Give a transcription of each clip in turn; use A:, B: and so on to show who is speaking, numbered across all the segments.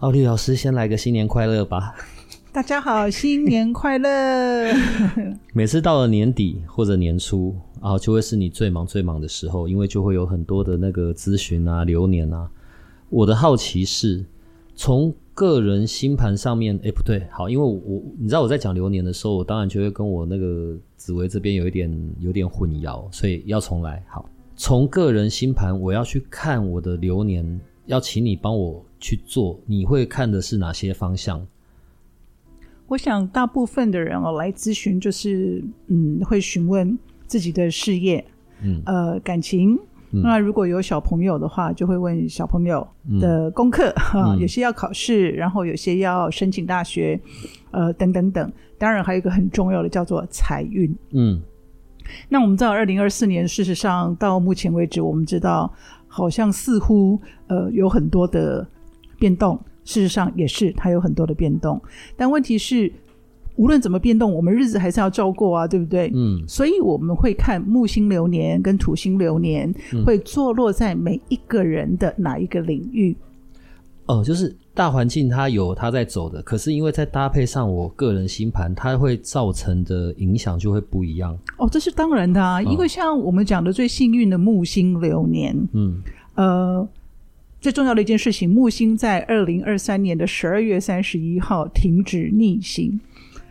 A: 奥利老师，先来个新年快乐吧！
B: 大家好，新年快乐！
A: 每次到了年底或者年初，啊就会是你最忙最忙的时候，因为就会有很多的那个咨询啊、流年啊。我的好奇是，从个人星盘上面，哎，不对，好，因为我，我你知道我在讲流年的时候，我当然就会跟我那个紫薇这边有一点有点混淆，所以要重来。好，从个人星盘，我要去看我的流年，要请你帮我。去做，你会看的是哪些方向？
B: 我想大部分的人哦来咨询，就是嗯，会询问自己的事业，嗯，呃，感情。嗯、那如果有小朋友的话，就会问小朋友的功课，哈、嗯，有些要考试，然后有些要申请大学，呃，等等等。当然还有一个很重要的叫做财运。嗯，那我们知道，二零二四年，事实上到目前为止，我们知道好像似乎呃有很多的。变动，事实上也是它有很多的变动，但问题是，无论怎么变动，我们日子还是要照过啊，对不对？嗯，所以我们会看木星流年跟土星流年会坐落在每一个人的哪一个领域。
A: 哦、嗯呃，就是大环境它有它在走的，可是因为在搭配上我个人星盘，它会造成的影响就会不一样。
B: 哦，这是当然的啊，因为像我们讲的最幸运的木星流年，嗯，呃。最重要的一件事情，木星在二零二三年的十二月三十一号停止逆行，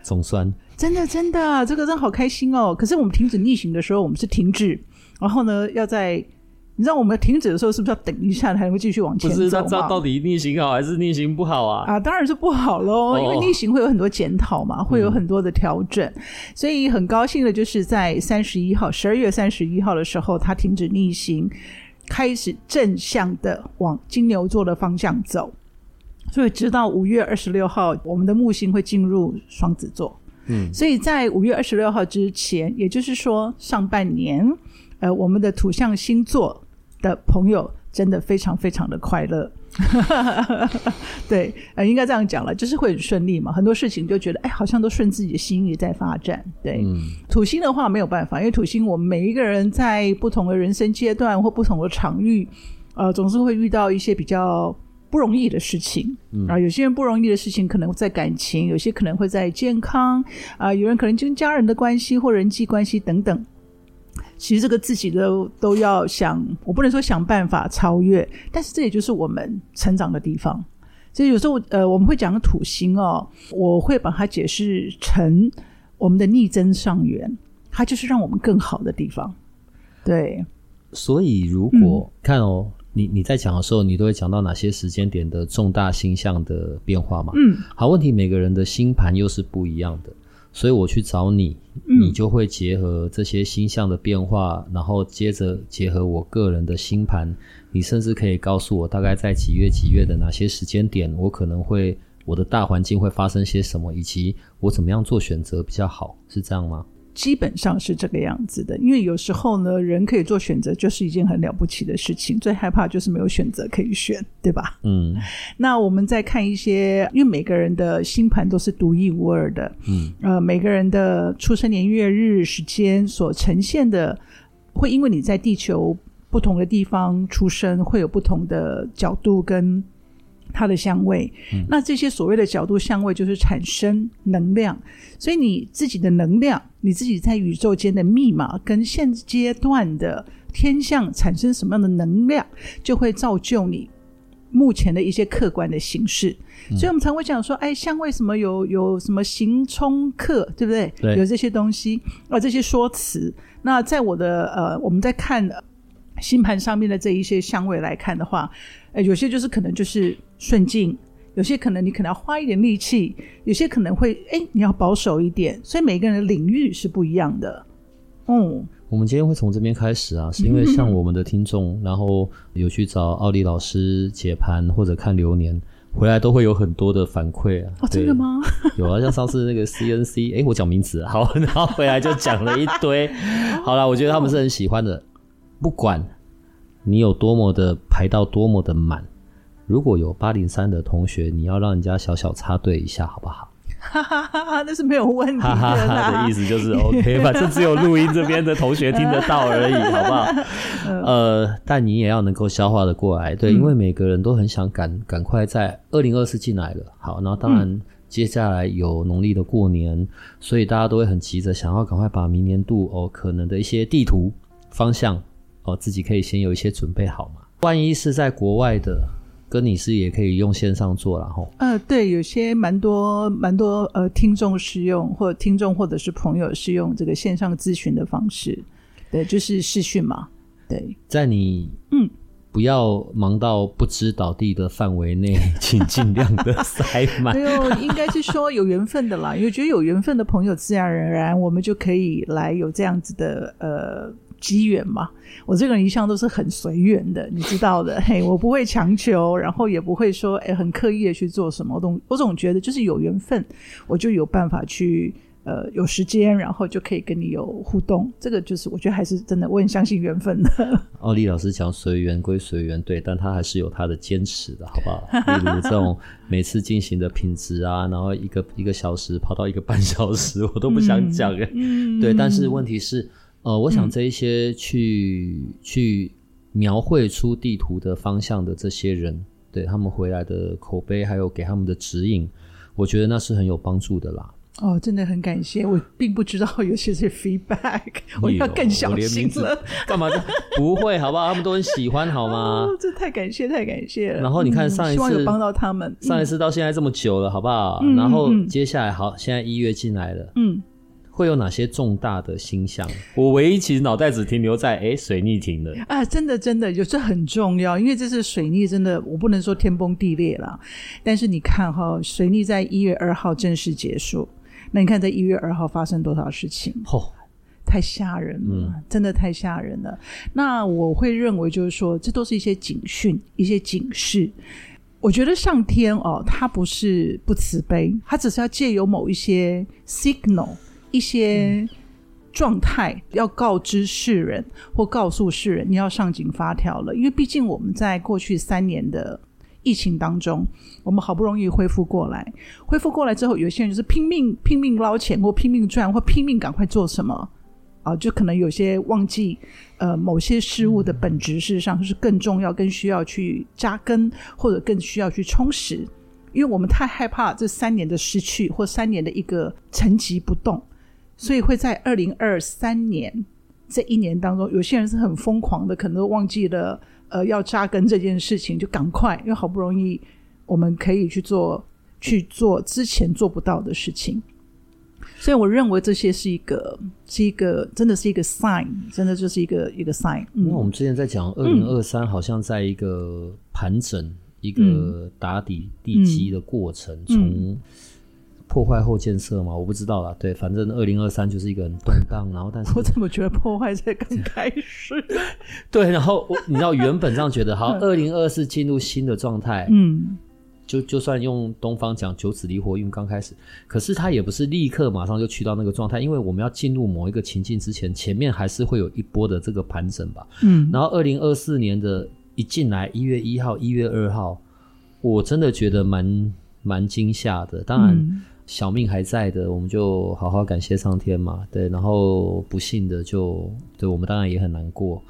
A: 总算
B: 真的真的，这个真的好开心哦！可是我们停止逆行的时候，我们是停止，然后呢，要在你知道我们停止的时候，是不是要等一下才能够继续往前走？不是，
A: 那这到底逆行好还是逆行不好啊？
B: 啊，当然是不好喽，哦、因为逆行会有很多检讨嘛，会有很多的调整，嗯、所以很高兴的就是在三十一号，十二月三十一号的时候，它停止逆行。开始正向的往金牛座的方向走，所以直到五月二十六号，我们的木星会进入双子座。嗯，所以在五月二十六号之前，也就是说上半年，呃，我们的土象星座的朋友真的非常非常的快乐。对，呃，应该这样讲了，就是会很顺利嘛。很多事情就觉得，哎，好像都顺自己的心意在发展。对，嗯、土星的话没有办法，因为土星，我们每一个人在不同的人生阶段或不同的场域，呃，总是会遇到一些比较不容易的事情。嗯、啊，有些人不容易的事情可能在感情，有些可能会在健康，啊、呃，有人可能跟家人的关系或人际关系等等。其实这个自己都都要想，我不能说想办法超越，但是这也就是我们成长的地方。所以有时候呃，我们会讲土星哦，我会把它解释成我们的逆增上缘，它就是让我们更好的地方。对，
A: 所以如果、嗯、看哦，你你在讲的时候，你都会讲到哪些时间点的重大星象的变化嘛？嗯，好，问题每个人的星盘又是不一样的。所以我去找你，你就会结合这些星象的变化，嗯、然后接着结合我个人的星盘，你甚至可以告诉我大概在几月几月的哪些时间点，我可能会我的大环境会发生些什么，以及我怎么样做选择比较好，是这样吗？
B: 基本上是这个样子的，因为有时候呢，人可以做选择，就是一件很了不起的事情。最害怕就是没有选择可以选，对吧？嗯。那我们再看一些，因为每个人的星盘都是独一无二的，嗯，呃，每个人的出生年月日时间所呈现的，会因为你在地球不同的地方出生，会有不同的角度跟。它的香味，嗯、那这些所谓的角度香味就是产生能量，所以你自己的能量，你自己在宇宙间的密码，跟现阶段的天象产生什么样的能量，就会造就你目前的一些客观的形式。嗯、所以我们常会讲说，哎，香味什么有有什么行冲克，对不对？对，有这些东西啊，这些说辞。那在我的呃，我们在看星盘上面的这一些香味来看的话。呃，有些就是可能就是顺境，有些可能你可能要花一点力气，有些可能会哎，你要保守一点，所以每个人的领域是不一样的。嗯，
A: 我们今天会从这边开始啊，是因为像我们的听众，然后有去找奥利老师解盘或者看流年。回来都会有很多的反馈啊！
B: 哦，真的吗？
A: 有啊，像上次那个 CNC，哎，我讲名字，好，然后回来就讲了一堆。好了，我觉得他们是很喜欢的。不管你有多么的排到多么的满，如果有八零三的同学，你要让人家小小插队一下，好不好？
B: 哈哈哈哈，那是没有问题的。
A: 哈哈哈的意思就是 OK，反正只有录音这边的同学听得到而已，好不好？呃，但你也要能够消化的过来，对，因为每个人都很想赶赶快在二零二四进来了。好，然后当然接下来有农历的过年，所以大家都会很急着想要赶快把明年度哦可能的一些地图方向哦自己可以先有一些准备好嘛，万一是在国外的。跟你是也可以用线上做了吼。
B: 呃，对，有些蛮多蛮多呃听众是用，或者听众或者是朋友是用这个线上咨询的方式，对，就是视讯嘛。对，
A: 在你嗯不要忙到不知倒地的范围内，嗯、请尽量的塞满。
B: 没有，应该是说有缘分的啦，因为觉得有缘分的朋友，自然而然我们就可以来有这样子的呃。机缘嘛，我这个人一向都是很随缘的，你知道的。嘿，我不会强求，然后也不会说诶很刻意的去做什么。我总我总觉得就是有缘分，我就有办法去呃有时间，然后就可以跟你有互动。这个就是我觉得还是真的，我很相信缘分的。
A: 奥利老师讲随缘归随缘，对，但他还是有他的坚持的，好不好？例如这种每次进行的品质啊，然后一个一个小时跑到一个半小时，我都不想讲诶、嗯、对，但是问题是。呃，我想这一些去、嗯、去描绘出地图的方向的这些人，对他们回来的口碑，还有给他们的指引，我觉得那是很有帮助的啦。
B: 哦，真的很感谢，我并不知道有些是 feedback，我要更小心了。
A: 干嘛？不会，好不好？他们都很喜欢，好吗？
B: 哦，这太感谢，太感谢了。
A: 然后你看上一次，帮
B: 到他们。
A: 上一次到现在这么久了，好不好？嗯、然后接下来好，现在一月进来了，嗯。会有哪些重大的星象？我唯一其实脑袋只停留在哎水逆停了
B: 啊！真的真的，有这很重要，因为这是水逆，真的我不能说天崩地裂了。但是你看哈，水逆在一月二号正式结束，那你看在一月二号发生多少事情？哦，太吓人了，嗯、真的太吓人了。那我会认为就是说，这都是一些警讯，一些警示。我觉得上天哦，他不是不慈悲，他只是要借由某一些 signal。一些状态要告知世人，或告诉世人，你要上紧发条了。因为毕竟我们在过去三年的疫情当中，我们好不容易恢复过来，恢复过来之后，有些人就是拼命拼命捞钱，或拼命赚，或拼命赶快做什么啊，就可能有些忘记呃某些事物的本质，事实上是更重要、更需要去扎根，或者更需要去充实。因为我们太害怕这三年的失去，或三年的一个沉寂不动。所以会在二零二三年这一年当中，有些人是很疯狂的，可能都忘记了呃要扎根这件事情，就赶快，因为好不容易我们可以去做去做之前做不到的事情。所以我认为这些是一个是一个真的是一个 sign，真的就是一个一个 sign。
A: 因为我们之前在讲二零二三，好像在一个盘整、嗯、一个打底地基的过程，从、嗯。从破坏后建设吗？我不知道啦。对，反正二零二三就是一个很动荡，然后但是
B: 我怎么觉得破坏才刚 开始？
A: 对，然后我你知道原本这样觉得好，二零二四进入新的状态，嗯，就就算用东方讲九紫离火运刚开始，可是它也不是立刻马上就去到那个状态，因为我们要进入某一个情境之前，前面还是会有一波的这个盘整吧，嗯，然后二零二四年的一进来一月一号、一月二号，我真的觉得蛮蛮惊吓的，当然。嗯小命还在的，我们就好好感谢上天嘛。对，然后不幸的就，对我们当然也很难过。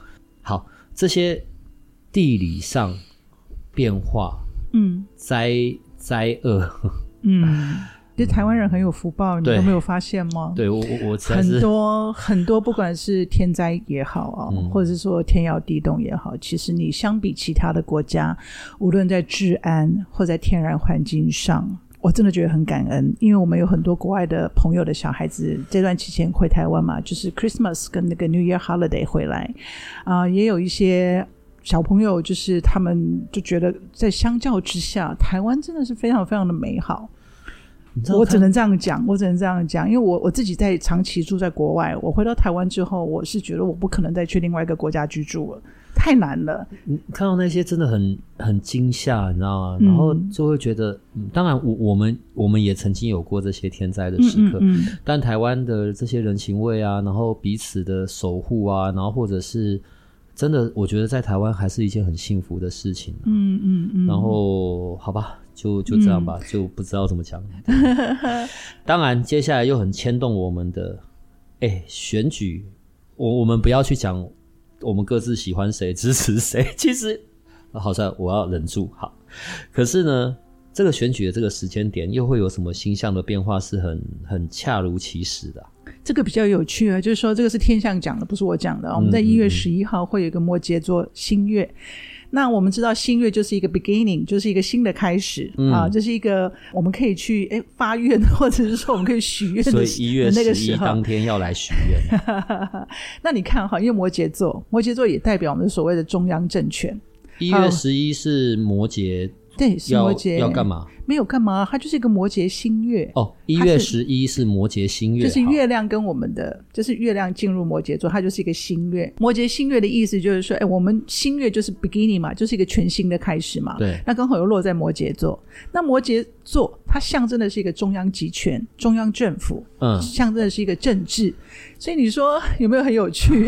A: 好，这些地理上变化，嗯，灾灾厄，嗯，
B: 就台湾人很有福报，你都没有发现吗？
A: 对我我我
B: 很多很多，不管是天灾也好啊，嗯、或者是说天摇地动也好，其实你相比其他的国家，无论在治安或在天然环境上。我真的觉得很感恩，因为我们有很多国外的朋友的小孩子这段期间回台湾嘛，就是 Christmas 跟那个 New Year Holiday 回来啊、呃，也有一些小朋友，就是他们就觉得在相较之下，台湾真的是非常非常的美好。我只能这样讲，我只能这样讲，因为我我自己在长期住在国外，我回到台湾之后，我是觉得我不可能再去另外一个国家居住了，太难了。
A: 你看到那些真的很很惊吓，你知道吗？然后就会觉得，嗯、当然我我们我们也曾经有过这些天灾的时刻，嗯嗯嗯，但台湾的这些人情味啊，然后彼此的守护啊，然后或者是。真的，我觉得在台湾还是一件很幸福的事情，啊。
B: 嗯嗯嗯。
A: 然后，好吧，就就这样吧，嗯、就不知道怎么讲。当然，接下来又很牵动我们的，哎，选举，我我们不要去讲我们各自喜欢谁、支持谁。其实，好像我要忍住。好，可是呢，这个选举的这个时间点，又会有什么星象的变化，是很很恰如其时的，啊。
B: 这个比较有趣啊，就是说这个是天象讲的，不是我讲的。我们在一月十一号会有一个摩羯座新月，嗯嗯嗯，那我们知道新月就是一个 beginning，就是一个新的开始、嗯、啊，这、就是一个我们可以去诶发愿，或者是说我们可以许愿的。
A: 所以一月十一当天要来许愿。
B: 那你看哈，因为摩羯座，摩羯座也代表我们所谓的中央政权。
A: 一月十一是摩羯。
B: 对，是摩羯
A: 要干嘛？
B: 没有干嘛，它就是一个摩羯新月
A: 哦。一月十一是摩羯新月，
B: 就是月亮跟我们的，就是月亮进入摩羯座，它就是一个新月。摩羯新月的意思就是说，哎，我们新月就是 beginning 嘛，就是一个全新的开始嘛。
A: 对，
B: 那刚好又落在摩羯座，那摩羯座它象征的是一个中央集权、中央政府，嗯，象征的是一个政治。所以你说 有没有很有趣？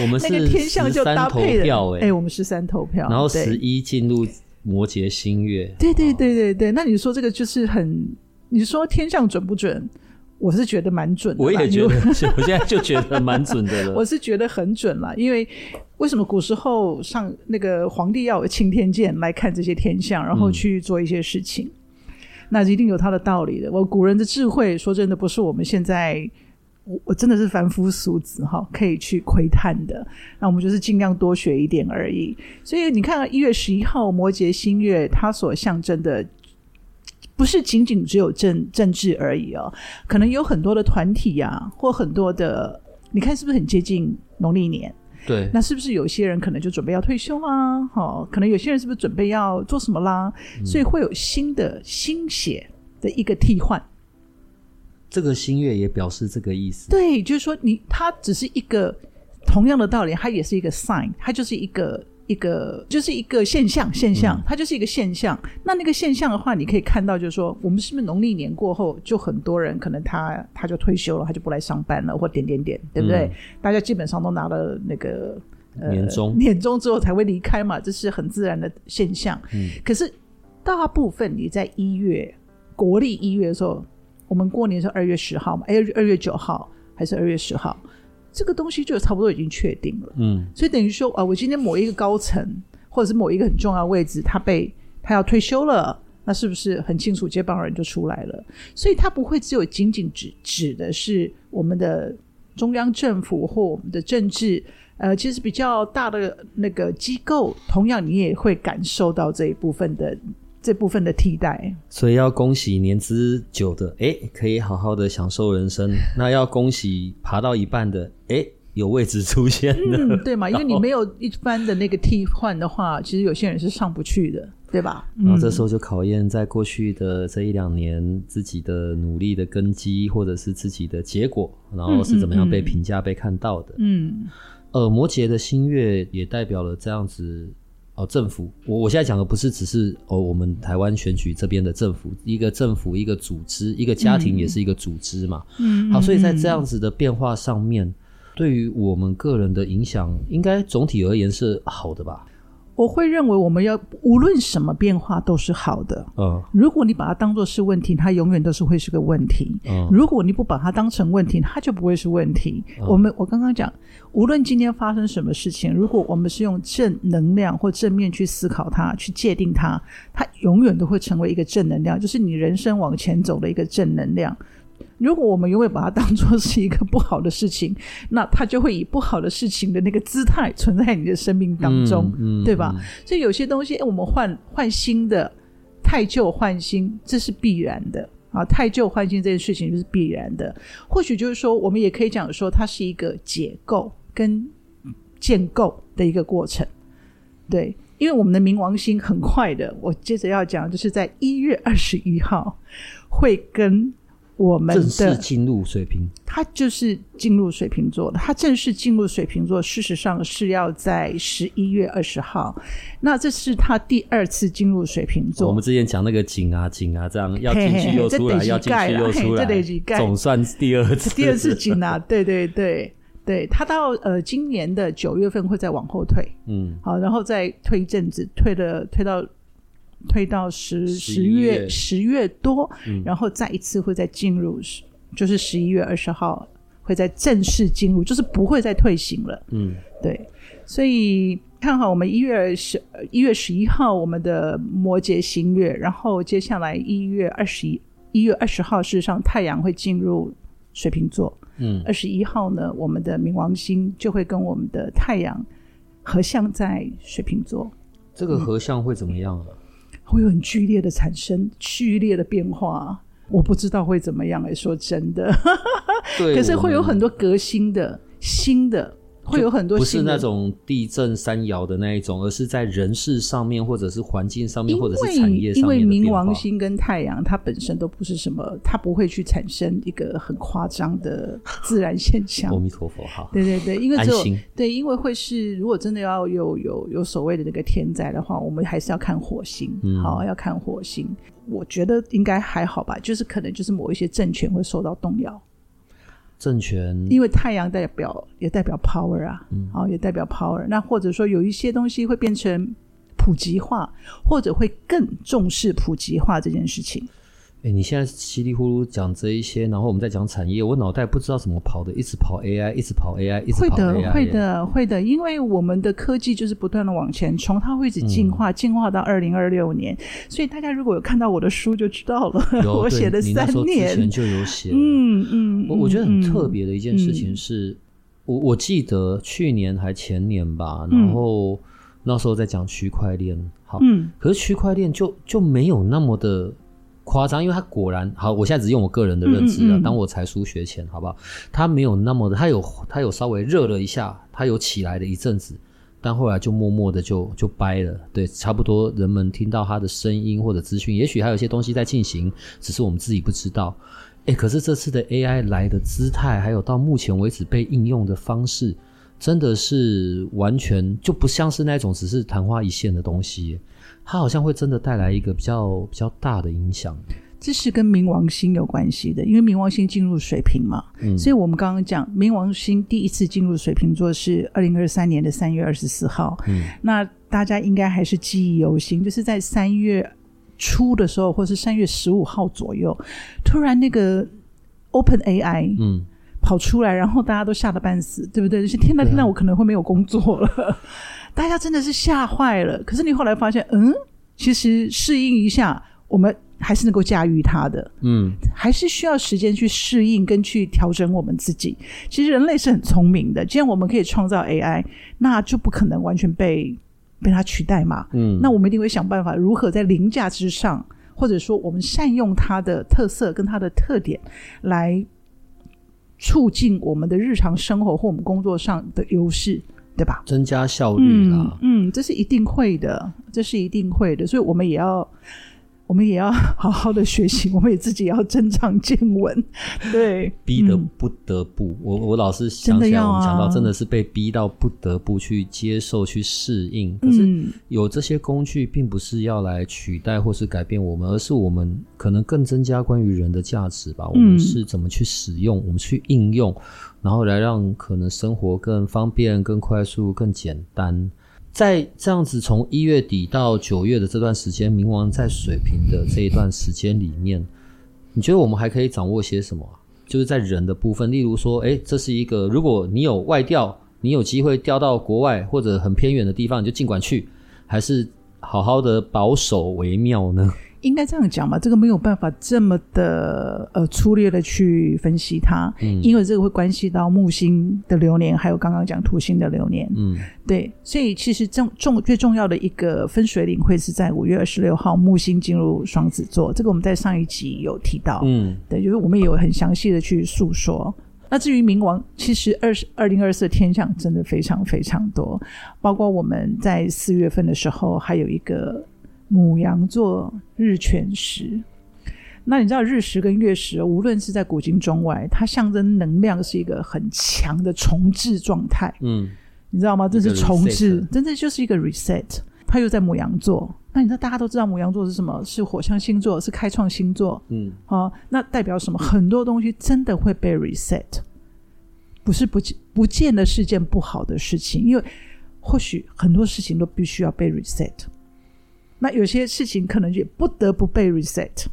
A: 我们是
B: 那个天象就搭配的，
A: 哎，
B: 我们十三投票，
A: 然后十一进入。摩羯星月，
B: 对对对对对，那你说这个就是很，你说天象准不准？我是觉得蛮准的。
A: 我也觉得，我现在就觉得蛮准的了。
B: 我是觉得很准了，因为为什么古时候上那个皇帝要有钦天监来看这些天象，然后去做一些事情，嗯、那一定有他的道理的。我古人的智慧，说真的，不是我们现在。我我真的是凡夫俗子哈，可以去窥探的。那我们就是尽量多学一点而已。所以你看，一月十一号摩羯新月，它所象征的不是仅仅只有政政治而已哦，可能有很多的团体呀、啊，或很多的，你看是不是很接近农历年？
A: 对，
B: 那是不是有些人可能就准备要退休啦？哈，可能有些人是不是准备要做什么啦？嗯、所以会有新的新血的一个替换。
A: 这个新月也表示这个意思。
B: 对，就是说你它只是一个同样的道理，它也是一个 sign，它就是一个一个就是一个现象现象，它就是一个现象。嗯、那那个现象的话，你可以看到，就是说我们是不是农历年过后，就很多人可能他他就退休了，他就不来上班了，或点点点，对不对？嗯、大家基本上都拿了那个呃
A: 年终
B: 年终之后才会离开嘛，这是很自然的现象。嗯，可是大部分你在一月国历一月的时候。我们过年是二月十号嘛？哎，二月九号还是二月十号？这个东西就差不多已经确定了。嗯，所以等于说啊，我今天某一个高层或者是某一个很重要的位置，他被他要退休了，那是不是很清楚接班人就出来了？所以他不会只有仅仅指指的是我们的中央政府或我们的政治，呃，其实比较大的那个机构，同样你也会感受到这一部分的。这部分的替代，
A: 所以要恭喜年资久的，哎，可以好好的享受人生。那要恭喜爬到一半的，哎，有位置出现的，
B: 嗯，对嘛？因为你没有一般的那个替换的话，其实有些人是上不去的，对吧？
A: 然后这时候就考验在过去的这一两年自己的努力的根基，或者是自己的结果，然后是怎么样被评价、嗯、被看到的。嗯，呃，摩羯的新月也代表了这样子。哦，政府，我我现在讲的不是只是哦，我们台湾选举这边的政府，一个政府，一个组织，一个家庭也是一个组织嘛。嗯，好，所以在这样子的变化上面，嗯、对于我们个人的影响，应该总体而言是好的吧。
B: 我会认为，我们要无论什么变化都是好的。嗯，如果你把它当作是问题，它永远都是会是个问题。嗯，如果你不把它当成问题，它就不会是问题。嗯，我们我刚刚讲，无论今天发生什么事情，如果我们是用正能量或正面去思考它，去界定它，它永远都会成为一个正能量，就是你人生往前走的一个正能量。如果我们永远把它当做是一个不好的事情，那它就会以不好的事情的那个姿态存在你的生命当中，嗯嗯、对吧？所以有些东西，我们换换新的，太旧换新，这是必然的啊！太旧换新这件事情就是必然的。或许就是说，我们也可以讲说，它是一个解构跟建构的一个过程。对，因为我们的冥王星很快的，我接着要讲，就是在一月二十一号会跟。我
A: 正式进入水瓶，
B: 他就是进入水瓶座的。他正式进入水瓶座，事实上是要在十一月二十号。那这是他第二次进入水瓶座。
A: 我们之前讲那个井啊井啊，这样要进去又出来，要进去又出来，总算第二次。
B: 第二次井啊，对对对对，他到呃今年的九月份会再往后退，嗯，好，然后再推一阵子，退了推到。推到十十月十月多，嗯，然后再一次会再进入，就是十一月二十号会再正式进入，就是不会再退行了。嗯，对，所以看好我们一月十一月十一号我们的摩羯新月，然后接下来一月二十一一月二十号，事实上太阳会进入水瓶座。嗯，二十一号呢，我们的冥王星就会跟我们的太阳合相在水瓶座。
A: 这个合相会怎么样啊？嗯
B: 会有很剧烈的产生，剧烈的变化，我不知道会怎么样。哎，说真的，对，可是会有很多革新的、新的。会有很多
A: 不是那种地震山摇的那一种，而是在人事上面，或者是环境上面，或者是产业上面。
B: 因为冥王星跟太阳，它本身都不是什么，它不会去产生一个很夸张的自然现象。
A: 阿弥陀佛，哈。
B: 对对对，因为只有对，因为会是如果真的要有有有所谓的那个天灾的话，我们还是要看火星，嗯、好，要看火星。我觉得应该还好吧，就是可能就是某一些政权会受到动摇。
A: 政权，
B: 因为太阳代表也代表 power 啊，嗯，哦，也代表 power。那或者说有一些东西会变成普及化，或者会更重视普及化这件事情。
A: 哎，你现在稀里糊涂讲这一些，然后我们再讲产业，我脑袋不知道怎么跑的，一直跑 AI，一直跑 AI，一直跑 AI。会
B: 的，会的，会的，因为我们的科技就是不断的往前冲，它会一直进化，嗯、进化到二零二六年。所以大家如果有看到我的书，就知道了。我写的三年
A: 前就有写。
B: 嗯嗯，
A: 我我觉得很特别的一件事情是，嗯、我我记得去年还前年吧，然后那时候在讲区块链，好，嗯，可是区块链就就没有那么的。夸张，因为他果然好。我现在只用我个人的认知啊，嗯嗯、当我才疏学浅，好不好？他没有那么的，他有他有稍微热了一下，他有起来了一阵子，但后来就默默的就就掰了。对，差不多人们听到他的声音或者资讯，也许还有一些东西在进行，只是我们自己不知道。诶，可是这次的 AI 来的姿态，还有到目前为止被应用的方式，真的是完全就不像是那种只是昙花一现的东西。它好像会真的带来一个比较比较大的影响，
B: 这是跟冥王星有关系的，因为冥王星进入水瓶嘛，嗯，所以我们刚刚讲冥王星第一次进入水瓶座是二零二三年的三月二十四号，嗯，那大家应该还是记忆犹新，就是在三月初的时候，或是三月十五号左右，突然那个 Open AI，嗯，跑出来，然后大家都吓得半死，对不对？就是天哪，天哪，我可能会没有工作了。大家真的是吓坏了，可是你后来发现，嗯，其实适应一下，我们还是能够驾驭它的，嗯，还是需要时间去适应跟去调整我们自己。其实人类是很聪明的，既然我们可以创造 AI，那就不可能完全被被它取代嘛，嗯，那我们一定会想办法如何在凌驾之上，或者说我们善用它的特色跟它的特点来促进我们的日常生活或我们工作上的优势。对吧？
A: 增加效率啦。
B: 嗯，嗯，这是一定会的，这是一定会的，所以我们也要。我们也要 好好的学习，我们也自己要增长见闻。对，
A: 逼得不得不，嗯、我我老是想起来，我们讲到真的是被逼到不得不去接受、去适应。可是有这些工具，并不是要来取代或是改变我们，而是我们可能更增加关于人的价值吧。我们是怎么去使用，我们去应用，然后来让可能生活更方便、更快速、更简单。在这样子从一月底到九月的这段时间，冥王在水瓶的这一段时间里面，你觉得我们还可以掌握些什么？就是在人的部分，例如说，诶，这是一个，如果你有外调，你有机会调到国外或者很偏远的地方，你就尽管去，还是好好的保守为妙呢？
B: 应该这样讲吧，这个没有办法这么的呃粗略的去分析它，嗯，因为这个会关系到木星的流年，还有刚刚讲土星的流年，嗯，对，所以其实重重最重要的一个分水岭会是在五月二十六号木星进入双子座，这个我们在上一集有提到，嗯，对，就是我们也有很详细的去诉说。那至于冥王，其实二十二零二四天象真的非常非常多，包括我们在四月份的时候，还有一个牡羊座日全食。那你知道日食跟月食，无论是在古今中外，它象征能量是一个很强的重置状态。嗯，你知道吗？这是重置，真的就是一个 reset。它又在母羊座，那你知道大家都知道母羊座是什么？是火象星座，是开创星座。嗯，好、哦，那代表什么？很多东西真的会被 reset，不是不不见得是件不好的事情，因为或许很多事情都必须要被 reset。那有些事情可能也不得不被 reset。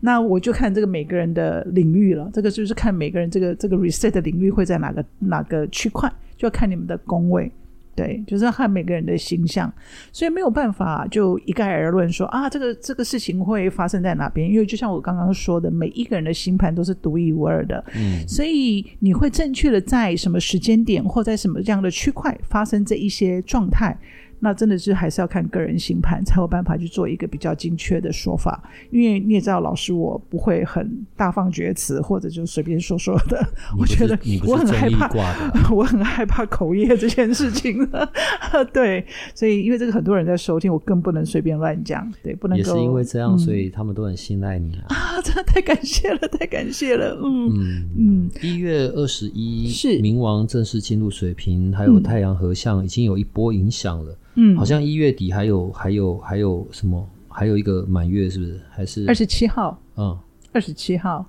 B: 那我就看这个每个人的领域了，这个就是看每个人这个这个 reset 的领域会在哪个哪个区块，就要看你们的工位，对，就是要看每个人的形象，所以没有办法就一概而论说啊，这个这个事情会发生在哪边，因为就像我刚刚说的，每一个人的星盘都是独一无二的，嗯，所以你会正确的在什么时间点或在什么这样的区块发生这一些状态。那真的是还是要看个人星盘，才有办法去做一个比较精确的说法。因为你也知道，老师我不会很大放厥词，或者就随便说说的。我觉得我很害怕，我很害怕口业这件事情。对，所以因为这个很多人在收听，我更不能随便乱讲。对，不能够。也是
A: 因为这样，嗯、所以他们都很信赖你啊！
B: 啊，真的太感谢了，太感谢了。嗯嗯
A: 嗯。一月二十一是冥王正式进入水瓶，还有太阳合相，已经有一波影响了。嗯，好像一月底还有还有还有什么？还有一个满月，是不是？还是
B: 二十七号？嗯，二十七号。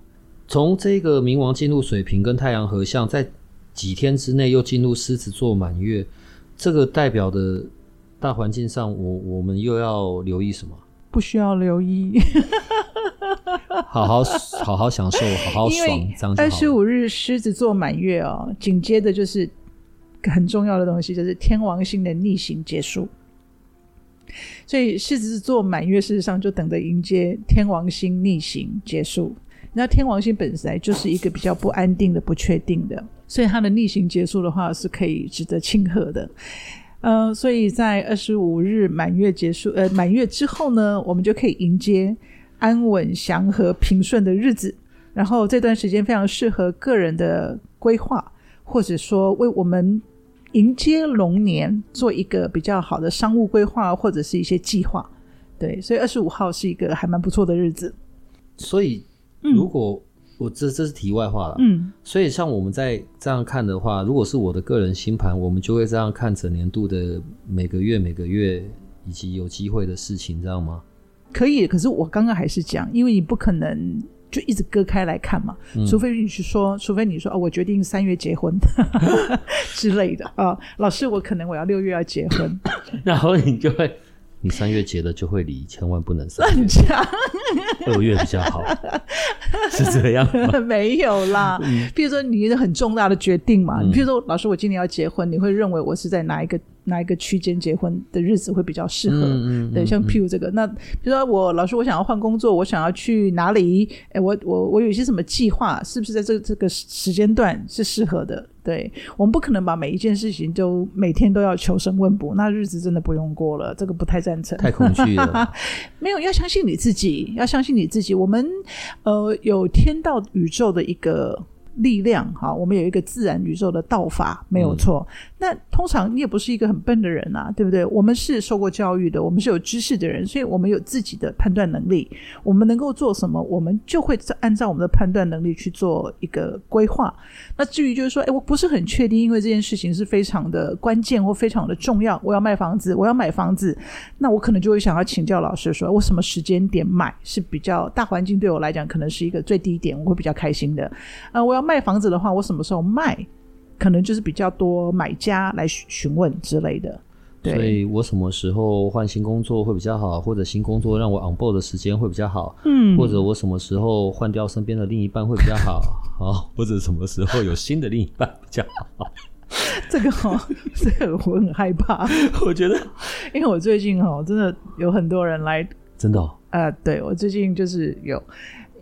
A: 从这个冥王进入水瓶跟太阳合相，在几天之内又进入狮子座满月，这个代表的大环境上，我我们又要留意什么？
B: 不需要留意，
A: 好好好好享受，好好爽。
B: 二十五日狮子座满月哦，紧接着就是。很重要的东西就是天王星的逆行结束，所以狮子座满月事实上就等着迎接天王星逆行结束。那天王星本来就是一个比较不安定的、不确定的，所以它的逆行结束的话是可以值得庆贺的。呃，所以在二十五日满月结束，呃，满月之后呢，我们就可以迎接安稳、祥和、平顺的日子。然后这段时间非常适合个人的规划，或者说为我们。迎接龙年，做一个比较好的商务规划，或者是一些计划，对，所以二十五号是一个还蛮不错的日子。
A: 所以，如果、嗯、我这这是题外话了，嗯，所以像我们在这样看的话，如果是我的个人星盘，我们就会这样看整年度的每个月、每个月以及有机会的事情，知道吗？
B: 可以，可是我刚刚还是讲，因为你不可能。就一直割开来看嘛，嗯、除非你去说，除非你说哦，我决定三月结婚 之类的啊、哦，老师，我可能我要六月要结婚，
A: 然后你就会，你三月结了就会离，千万不能三月，乱讲，二月比较好，是这样吗？
B: 没有啦，比如说你一个很重大的决定嘛，你比如说老师，我今年要结婚，你会认为我是在哪一个？哪一个区间结婚的日子会比较适合？嗯嗯嗯、对，像譬如这个，那比如说我老师，我想要换工作，我想要去哪里？哎，我我我有一些什么计划？是不是在这个这个时间段是适合的？对，我们不可能把每一件事情都每天都要求神问卜，那日子真的不用过了。这个不太赞成，
A: 太恐惧了。
B: 没有，要相信你自己，要相信你自己。我们呃有天道宇宙的一个。力量哈，我们有一个自然宇宙的道法，没有错。嗯、那通常你也不是一个很笨的人啊，对不对？我们是受过教育的，我们是有知识的人，所以我们有自己的判断能力。我们能够做什么，我们就会按照我们的判断能力去做一个规划。那至于就是说，诶，我不是很确定，因为这件事情是非常的关键或非常的重要，我要卖房子，我要买房子，那我可能就会想要请教老师说，我什么时间点买是比较大环境对我来讲可能是一个最低点，我会比较开心的。啊、呃，我要。卖房子的话，我什么时候卖，可能就是比较多买家来询问之类的。对，
A: 所以我什么时候换新工作会比较好，或者新工作让我 on board 的时间会比较好，嗯，或者我什么时候换掉身边的另一半会比较好，好，或者什么时候有新的另一半比较好。
B: 这个哈、哦，这个我很害怕。
A: 我觉得，
B: 因为我最近哈、哦，真的有很多人来，
A: 真的、哦，
B: 呃，对我最近就是有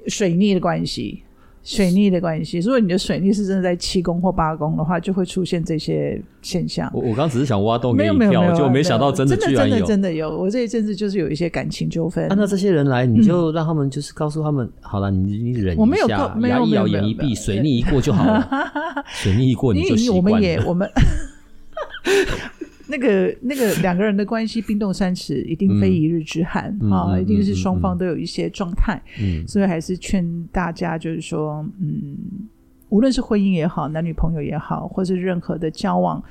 B: 水逆的关系。水逆的关系，如果你的水逆是真的在七宫或八宫的话，就会出现这些现象。
A: 我我刚只是想挖洞给你跳，就没想到真的居然有，
B: 真的真的有。我这一阵子就是有一些感情纠纷。
A: 按照这些人来，你就让他们就是告诉他们，好了，你你忍一下，
B: 我没有，
A: 牙一咬，眼一闭，水逆一过就好了。水逆一过你就习惯了。
B: 我们也我们。那个那个两个人的关系冰冻三尺，一定非一日之寒啊！嗯、一定是双方都有一些状态，嗯，所以还是劝大家，就是说，嗯，无论是婚姻也好，男女朋友也好，或是任何的交往，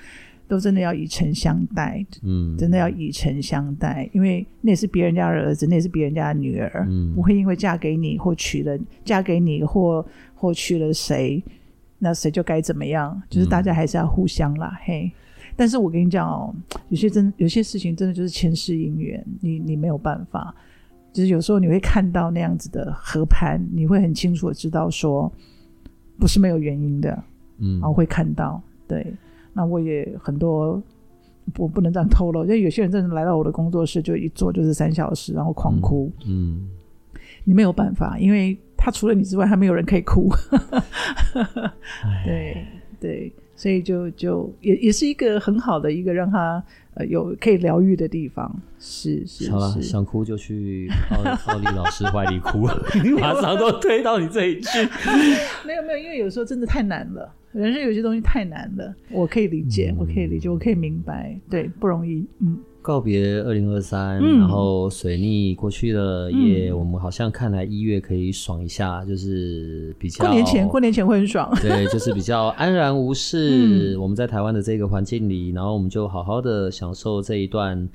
B: 都真的要以诚相待，嗯，真的要以诚相待，因为那也是别人家的儿子，那也是别人家的女儿，嗯，不会因为嫁给你或娶了嫁给你或或娶了谁，那谁就该怎么样？就是大家还是要互相啦，嗯、嘿。但是我跟你讲哦，有些真有些事情真的就是前世姻缘，你你没有办法。就是有时候你会看到那样子的合盘，你会很清楚的知道说，不是没有原因的，嗯，然后会看到。对，那我也很多，我不能这样透露。因为有些人真的来到我的工作室，就一坐就是三小时，然后狂哭，嗯，嗯，你没有办法，因为他除了你之外，还没有人可以哭。对 对。所以就就也也是一个很好的一个让他呃有可以疗愈的地方，是是
A: 好了，想哭就去奥 奥利老师怀里哭，马上都推到你这一去。
B: 没有没有，因为有时候真的太难了，人生有些东西太难了，我可以理解，嗯、我可以理解，我可以明白，对，不容易，嗯。
A: 告别二零二三，然后水逆过去了，也、嗯、我们好像看来一月可以爽一下，就是比较
B: 过年前，过年前会很爽，
A: 对，就是比较安然无事。嗯、我们在台湾的这个环境里，然后我们就好好的享受这一段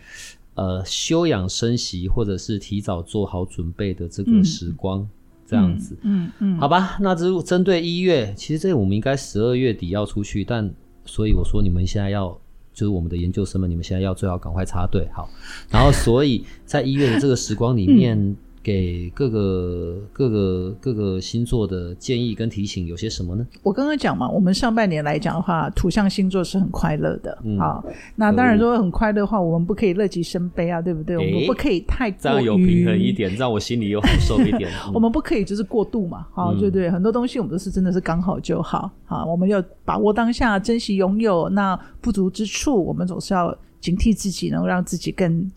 A: 呃休养生息，或者是提早做好准备的这个时光，嗯、这样子，嗯嗯，嗯嗯好吧。那针针对一月，其实这我们应该十二月底要出去，但所以我说你们现在要。就是我们的研究生们，你们现在要最好赶快插队好。然后，所以在医院的这个时光里面，给各个各个各个星座的建议跟提醒有些什么呢？
B: 我刚刚讲嘛，我们上半年来讲的话，土象星座是很快乐的。嗯，好，那当然如果很快乐的话，我们不可以乐极生悲啊，对不对？欸、我们不可以太过于这样
A: 有平衡一点，让我心里有好受一点。
B: 我们不可以就是过度嘛，好，对不对？很多东西我们都是真的是刚好就好。好，我们要把握当下，珍惜拥有。那不足之处，我们总是要警惕自己，能够让自己更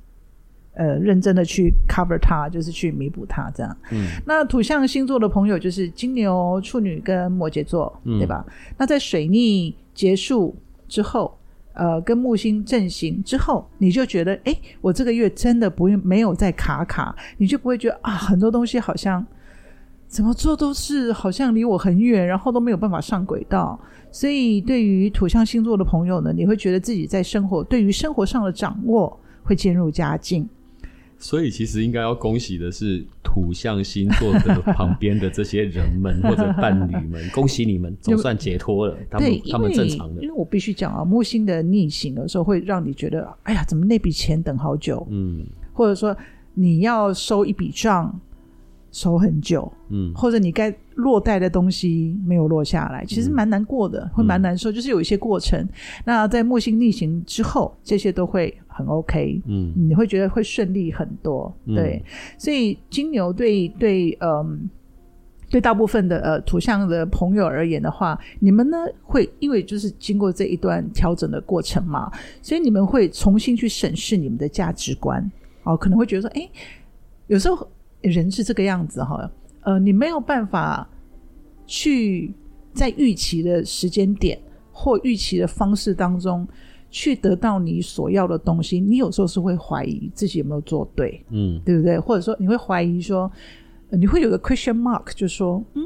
B: 呃认真的去 cover 它，就是去弥补它。这样，嗯。那土象星座的朋友就是金牛、处女跟摩羯座，嗯、对吧？那在水逆结束之后，呃，跟木星正行之后，你就觉得，哎，我这个月真的不用没有再卡卡，你就不会觉得啊，很多东西好像。怎么做都是好像离我很远，然后都没有办法上轨道。所以，对于土象星座的朋友呢，你会觉得自己在生活，对于生活上的掌握会渐入佳境。
A: 所以，其实应该要恭喜的是土象星座的旁边的这些人们或者伴侣们，恭喜你们总算解脱了。他们
B: 对
A: 他们正常的。
B: 因为我必须讲啊，木星的逆行的时候会让你觉得，哎呀，怎么那笔钱等好久？嗯，或者说你要收一笔账。收很久，嗯，或者你该落袋的东西没有落下来，其实蛮难过的，嗯、会蛮难受，就是有一些过程。那在木星逆行之后，这些都会很 OK，嗯，你会觉得会顺利很多，对。嗯、所以金牛对对，嗯，对大部分的呃图像的朋友而言的话，你们呢会因为就是经过这一段调整的过程嘛，所以你们会重新去审视你们的价值观，哦，可能会觉得说，哎，有时候。人是这个样子哈，呃，你没有办法去在预期的时间点或预期的方式当中去得到你所要的东西，你有时候是会怀疑自己有没有做对，嗯，对不对？或者说你会怀疑说，呃，你会有个 question mark，就说，嗯，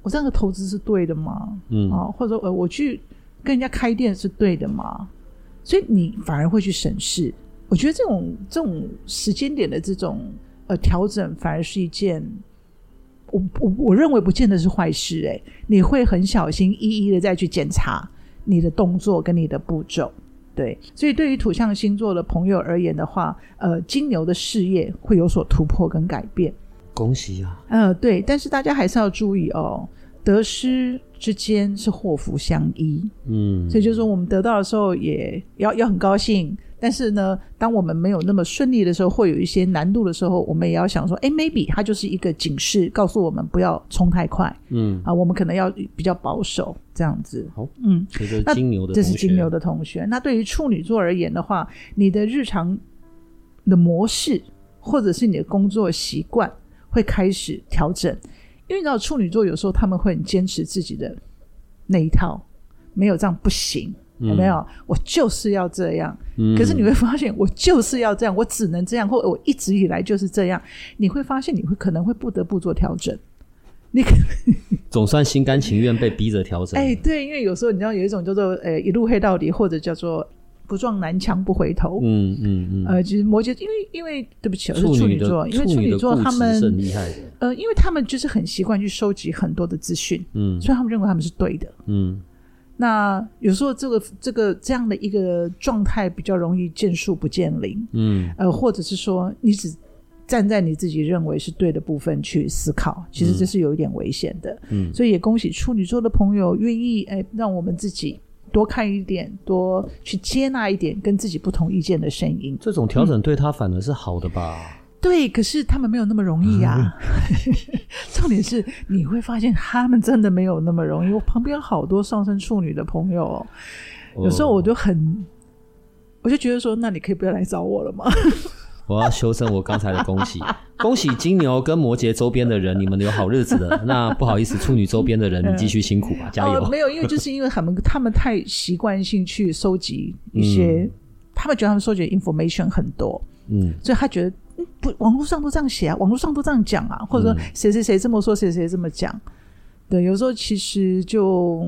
B: 我这样的投资是对的吗？嗯，啊，或者说呃，我去跟人家开店是对的吗？所以你反而会去审视。我觉得这种这种时间点的这种。呃，调整反而是一件，我我我认为不见得是坏事诶，你会很小心翼翼的再去检查你的动作跟你的步骤，对，所以对于土象星座的朋友而言的话，呃，金牛的事业会有所突破跟改变，
A: 恭喜啊！
B: 呃，对，但是大家还是要注意哦，得失之间是祸福相依，嗯，所以就是说我们得到的时候也要要很高兴，但是呢，当我们没有那么顺利的时候，会有一些难度的时候，我们也要想说，哎，maybe 它就是一个警示，告诉我们不要冲太快，嗯，啊，我们可能要比较保守这样子。
A: 好，嗯，这是金牛的，
B: 这是金牛的同学。那对于处女座而言的话，你的日常的模式或者是你的工作习惯会开始调整。因为你知道处女座有时候他们会很坚持自己的那一套，没有这样不行，嗯、有没有？我就是要这样。嗯、可是你会发现，我就是要这样，我只能这样，或我一直以来就是这样。你会发现，你会可能会不得不做调整。你可
A: 总算心甘情愿被逼着调整。
B: 哎，对，因为有时候你知道有一种叫做呃一路黑到底，或者叫做。不撞南墙不回头。嗯嗯嗯。呃，其实摩羯，因为因为对不起，是处女座，因为处女座他们。呃，因为他们就是很习惯去收集很多的资讯，嗯，所以他们认为他们是对的，嗯。那有时候这个这个这样的一个状态比较容易见树不见林，嗯。呃，或者是说你只站在你自己认为是对的部分去思考，其实这是有一点危险的，嗯。所以也恭喜处女座的朋友愿意哎，让我们自己。多看一点，多去接纳一点跟自己不同意见的声音。
A: 这种调整对他反而是好的吧？
B: 嗯、对，可是他们没有那么容易呀、啊。嗯、重点是你会发现他们真的没有那么容易。我旁边好多上升处女的朋友，哦、有时候我就很，我就觉得说，那你可以不要来找我了吗？
A: 我要修正我刚才的恭喜，恭喜金牛跟摩羯周边的人，你们有好日子的。那不好意思，处女周边的人，你继续辛苦吧，加油。
B: 哦、没有，因为就是因为他们他们太习惯性去收集一些，嗯、他们觉得他们收集的 information 很多，嗯，所以他觉得嗯不，网络上都这样写啊，网络上都这样讲啊，或者说谁谁谁这么说，谁谁这么讲。对，有时候其实就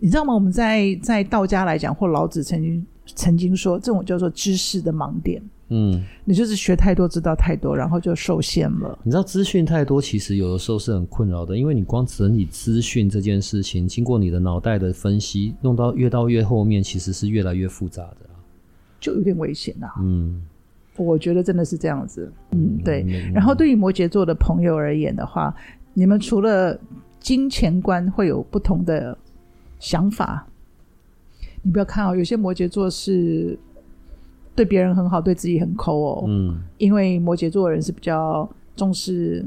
B: 你知道吗？我们在在道家来讲，或老子曾经曾经说，这种叫做知识的盲点。嗯，你就是学太多，知道太多，然后就受限了。
A: 你知道资讯太多，其实有的时候是很困扰的，因为你光整理资讯这件事情，经过你的脑袋的分析，弄到越到越后面，其实是越来越复杂的，
B: 就有点危险啊。嗯，我觉得真的是这样子。嗯，对。嗯，然后对于摩羯座的朋友而言的话，你们除了金钱观会有不同的想法，你不要看哦，有些摩羯座是。对别人很好，对自己很抠哦。嗯，因为摩羯座的人是比较重视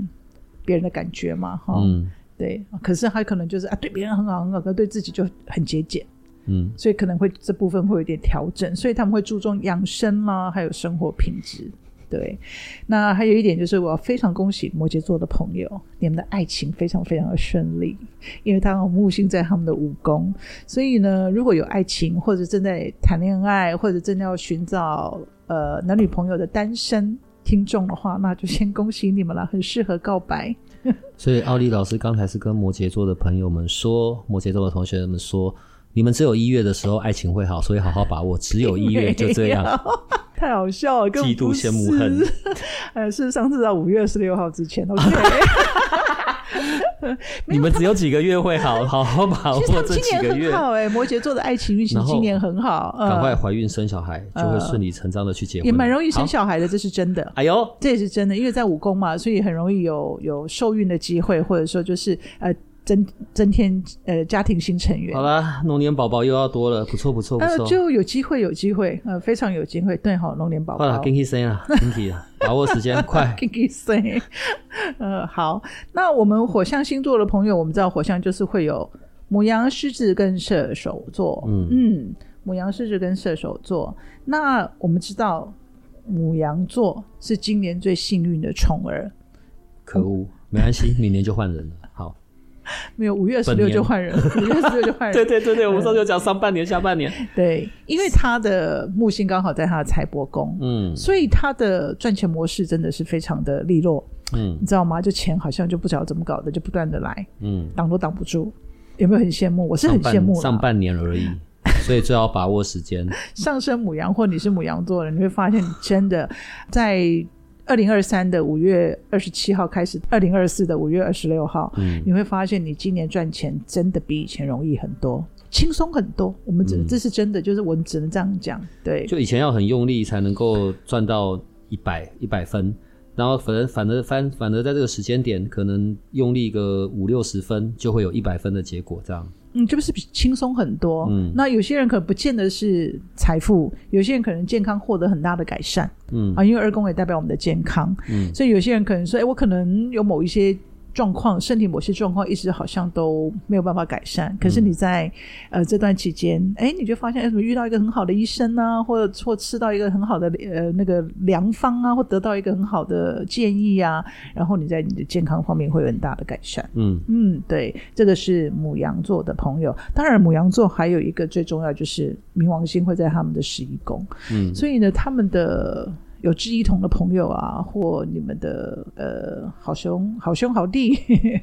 B: 别人的感觉嘛，哈、哦。嗯，对。可是他可能就是啊，对别人很好很好，可对自己就很节俭。嗯，所以可能会这部分会有点调整，所以他们会注重养生啦，还有生活品质。对，那还有一点就是，我要非常恭喜摩羯座的朋友，你们的爱情非常非常的顺利，因为他有木星在他们的五宫，所以呢，如果有爱情或者正在谈恋爱，或者正要寻找呃男女朋友的单身听众的话，那就先恭喜你们了，很适合告白。
A: 所以奥利老师刚才是跟摩羯座的朋友们说，摩羯座的同学们说，你们只有一月的时候爱情会好，所以好好把握，只有一月就这样。
B: 太好笑了，
A: 嫉妒羡慕恨。
B: 呃，事实上次到五月二十六号之前。OK，
A: 你们只有几个月会好，好好把握这几个月。
B: 好哎，摩羯座的爱情运行今年很好，
A: 赶快怀孕生小孩，就会顺理成章的去结婚。
B: 也蛮容易生小孩的，这是真的。
A: 哎呦，
B: 这也是真的，因为在五宫嘛，所以很容易有有受孕的机会，或者说就是呃。增增添呃家庭新成员。
A: 好了，龙年宝宝又要多了，不错不错不错。
B: 呃，就有机会有机会，呃，非常有机会。对，好，龙年宝宝。
A: 好了，把握时间，快
B: 好，那我们火象星座的朋友，我们知道火象就是会有母羊、狮子跟射手座。嗯嗯，母羊、狮子跟射手座。那我们知道母羊座是今年最幸运的宠儿。
A: 可恶，没关系，明年就换人了。好。
B: 没有，五月十六就换人，五月十六就换人。
A: 对对对对，我们上次就讲上半年、下半年。
B: 对，因为他的木星刚好在他的财帛宫，嗯，所以他的赚钱模式真的是非常的利落，嗯，你知道吗？就钱好像就不知道怎么搞的，就不断的来，嗯，挡都挡不住。有没有很羡慕？我是很羡慕上，
A: 上半年而已，所以最好把握时间。
B: 上升母羊或你是母羊座的人，你会发现你真的在。二零二三的五月二十七号开始，二零二四的五月二十六号，嗯，你会发现你今年赚钱真的比以前容易很多，轻松很多。我们只、嗯、这是真的，就是我们只能这样讲。对，
A: 就以前要很用力才能够赚到一百一百分，然后反正反而反反而在这个时间点，可能用力个五六十分，就会有一百分的结果，这样。
B: 嗯，这不是比轻松很多。嗯，那有些人可能不见得是财富，有些人可能健康获得很大的改善。嗯啊，因为二宫也代表我们的健康。嗯，所以有些人可能说，哎，我可能有某一些。状况，身体某些状况一直好像都没有办法改善。可是你在、嗯、呃这段期间，哎，你就发现，哎，怎么遇到一个很好的医生啊，或者或吃到一个很好的呃那个良方啊，或得到一个很好的建议啊，然后你在你的健康方面会有很大的改善。嗯嗯，对，这个是母羊座的朋友。当然，母羊座还有一个最重要就是冥王星会在他们的十一宫。嗯，所以呢，他们的。有志一同的朋友啊，或你们的呃好兄好兄好弟，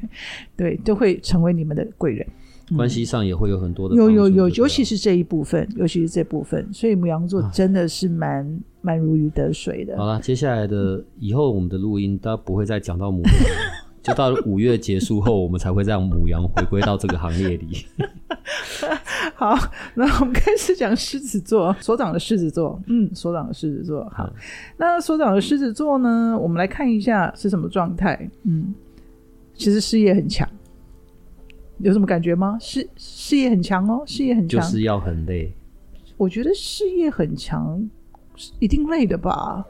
B: 对，都会成为你们的贵人。
A: 关系上也会有很多的
B: 有有有，尤其是这一部分，尤其是这部分，所以母羊座真的是蛮蛮、啊、如鱼得水的。
A: 好了，接下来的以后我们的录音，大家不会再讲到母羊，就到了五月结束后，我们才会让母羊回归到这个行业里。
B: 好，那我们开始讲狮子座，所长的狮子座，嗯，所长的狮子座。好，那所长的狮子座呢？我们来看一下是什么状态。嗯，其实事业很强，有什么感觉吗？事事业很强哦，事业很强，
A: 就是要很累。
B: 我觉得事业很强，一定累的吧。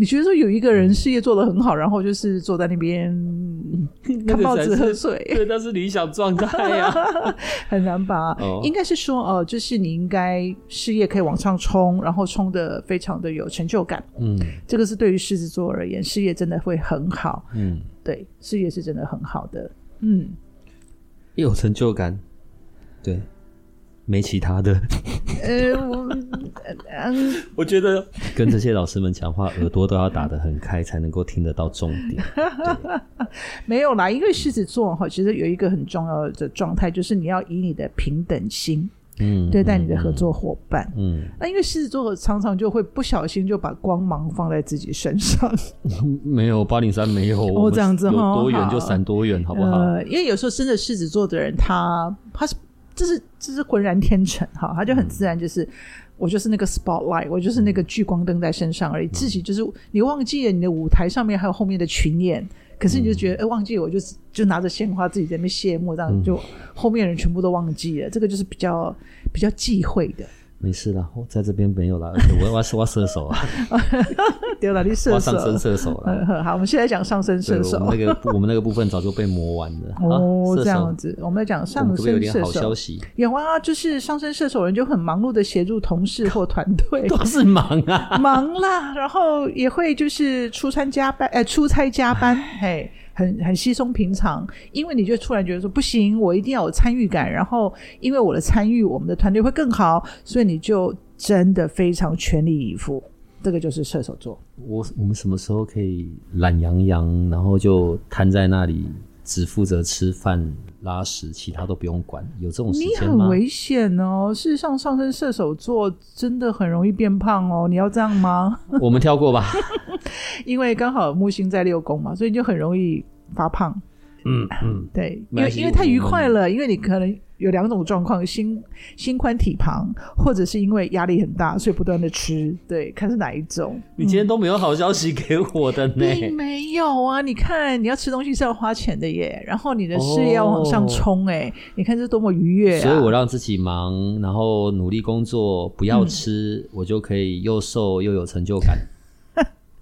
B: 你觉得说有一个人事业做得很好，然后就是坐在那边 看报纸喝水，
A: 对，那是理想状态呀，
B: 很难吧？哦、应该是说，哦、呃，就是你应该事业可以往上冲，然后冲的非常的有成就感。嗯，这个是对于狮子座而言，事业真的会很好。嗯，对，事业是真的很好的。嗯，
A: 有成就感，对。没其他的，呃，我，嗯，我觉得跟这些老师们讲话，耳朵都要打得很开，才能够听得到重点。
B: 没有啦，因为狮子座哈，其实有一个很重要的状态，就是你要以你的平等心，嗯，对待你的合作伙伴，嗯，那因为狮子座常常就会不小心就把光芒放在自己身上。
A: 没有八零三没有，我这样子哈，多远就闪多远，好不好？呃，
B: 因为有时候真的狮子座的人，他他是。这是这是浑然天成哈，他就很自然，就是、嗯、我就是那个 spotlight，我就是那个聚光灯在身上而已。嗯、自己就是你忘记了你的舞台上面还有后面的群演，可是你就觉得哎、嗯，忘记我就就拿着鲜花自己在那边谢幕，这样就后面人全部都忘记了，这个就是比较比较忌讳的。
A: 没事啦，我在这边没有啦，而 且我我我射手啊，
B: 丢了你射手，
A: 上升射手了。
B: 好，我们现在讲上升射手。
A: 我们那个我们那个部分早就被磨完了。
B: 哦，这样子，我们来讲上升射手。
A: 有点好消息。
B: 有啊，就是上升射手人就很忙碌的协助同事或团队，
A: 都是忙啊，
B: 忙啦，然后也会就是出差加班，哎，出差加班，嘿。很很稀松平常，因为你就突然觉得说不行，我一定要有参与感，然后因为我的参与，我们的团队会更好，所以你就真的非常全力以赴。这个就是射手座。
A: 我我们什么时候可以懒洋洋，然后就瘫在那里？只负责吃饭拉屎，其他都不用管，有这种时间吗？
B: 你很危险哦！事实上，上升射手座真的很容易变胖哦。你要这样吗？
A: 我们跳过吧，
B: 因为刚好木星在六宫嘛，所以就很容易发胖。嗯嗯，对，因为因为太愉快了，因为你可能。有两种状况：心心宽体胖，或者是因为压力很大，所以不断的吃。对，看是哪一种。
A: 你今天都没有好消息给我的呢？
B: 并没有啊！你看，你要吃东西是要花钱的耶，然后你的事业要往上冲，哎、哦，你看这多么愉悦啊！
A: 所以我让自己忙，然后努力工作，不要吃，嗯、我就可以又瘦又有成就感。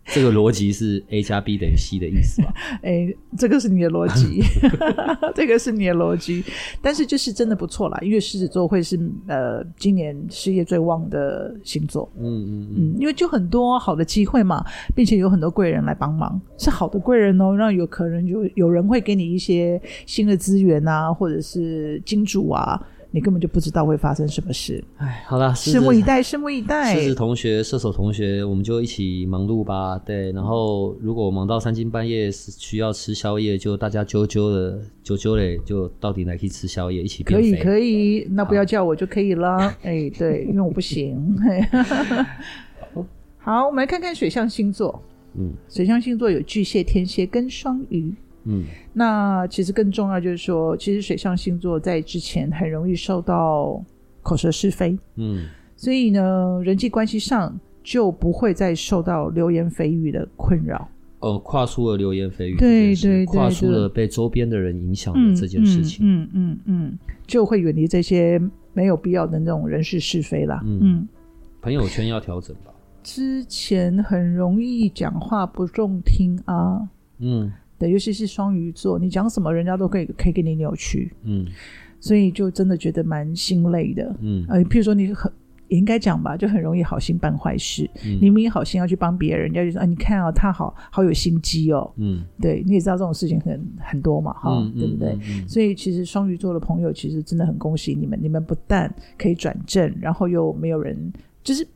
A: 这个逻辑是 A 加 B 等于 C 的意思吧？
B: 哎，这个是你的逻辑，这个是你的逻辑。但是就是真的不错啦，因为狮子座会是呃今年事业最旺的星座。嗯嗯嗯，因为就很多好的机会嘛，并且有很多贵人来帮忙，是好的贵人哦，让有可能有有人会给你一些新的资源啊，或者是金主啊。你根本就不知道会发生什么事。
A: 哎，好了，
B: 拭目以待，拭目以待。
A: 狮子同学、射手同学，我们就一起忙碌吧。对，然后如果忙到三更半夜是需要吃宵夜，就大家揪揪的揪揪嘞，就到底来去吃宵夜，一起。
B: 可以，可以，那不要叫我就可以了。哎，对，因为我不行。好，我们来看看水象星座。嗯，水象星座有巨蟹、天蝎跟双鱼。嗯，那其实更重要就是说，其实水象星座在之前很容易受到口舌是非，嗯，所以呢，人际关系上就不会再受到流言蜚语的困扰。
A: 呃，跨出了流言蜚语，
B: 对对对，
A: 跨出了被周边的人影响的这件事情，
B: 嗯嗯嗯，嗯，就会远离这些没有必要的那种人事是非啦。嗯，嗯，
A: 朋友圈要调整吧。
B: 之前很容易讲话不中听啊，嗯，对，尤其是双鱼座，你讲什么人家都可以可以给你扭曲，嗯，所以就真的觉得蛮心累的，嗯，呃，譬如说你很。也应该讲吧，就很容易好心办坏事。嗯、你明明好心要去帮别人，人家就说啊，你看啊，他好好有心机哦。嗯，对，你也知道这种事情很很多嘛，哈、嗯，对不对？所以其实双鱼座的朋友，其实真的很恭喜你们，你们不但可以转正，然后又没有人，就是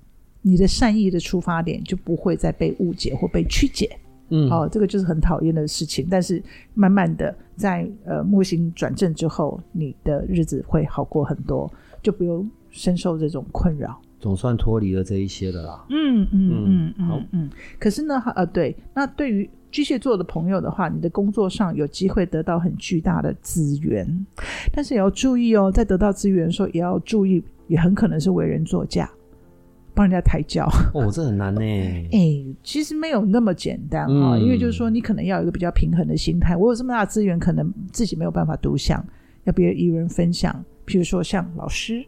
B: 你的善意的出发点就不会再被误解或被曲解。嗯，哦，这个就是很讨厌的事情。但是慢慢的在，在呃木星转正之后，你的日子会好过很多，就不用。深受这种困扰，
A: 总算脱离了这一些的啦。
B: 嗯嗯嗯好嗯。可是呢，呃，对，那对于巨蟹座的朋友的话，你的工作上有机会得到很巨大的资源，但是也要注意哦，在得到资源的时候也要注意，也很可能是为人作嫁，帮人家抬轿。
A: 哦，这很难呢。
B: 哎，其实没有那么简单啊，嗯、因为就是说，你可能要有一个比较平衡的心态。我有这么大的资源，可能自己没有办法独享，要别人与人分享。比如说像老师，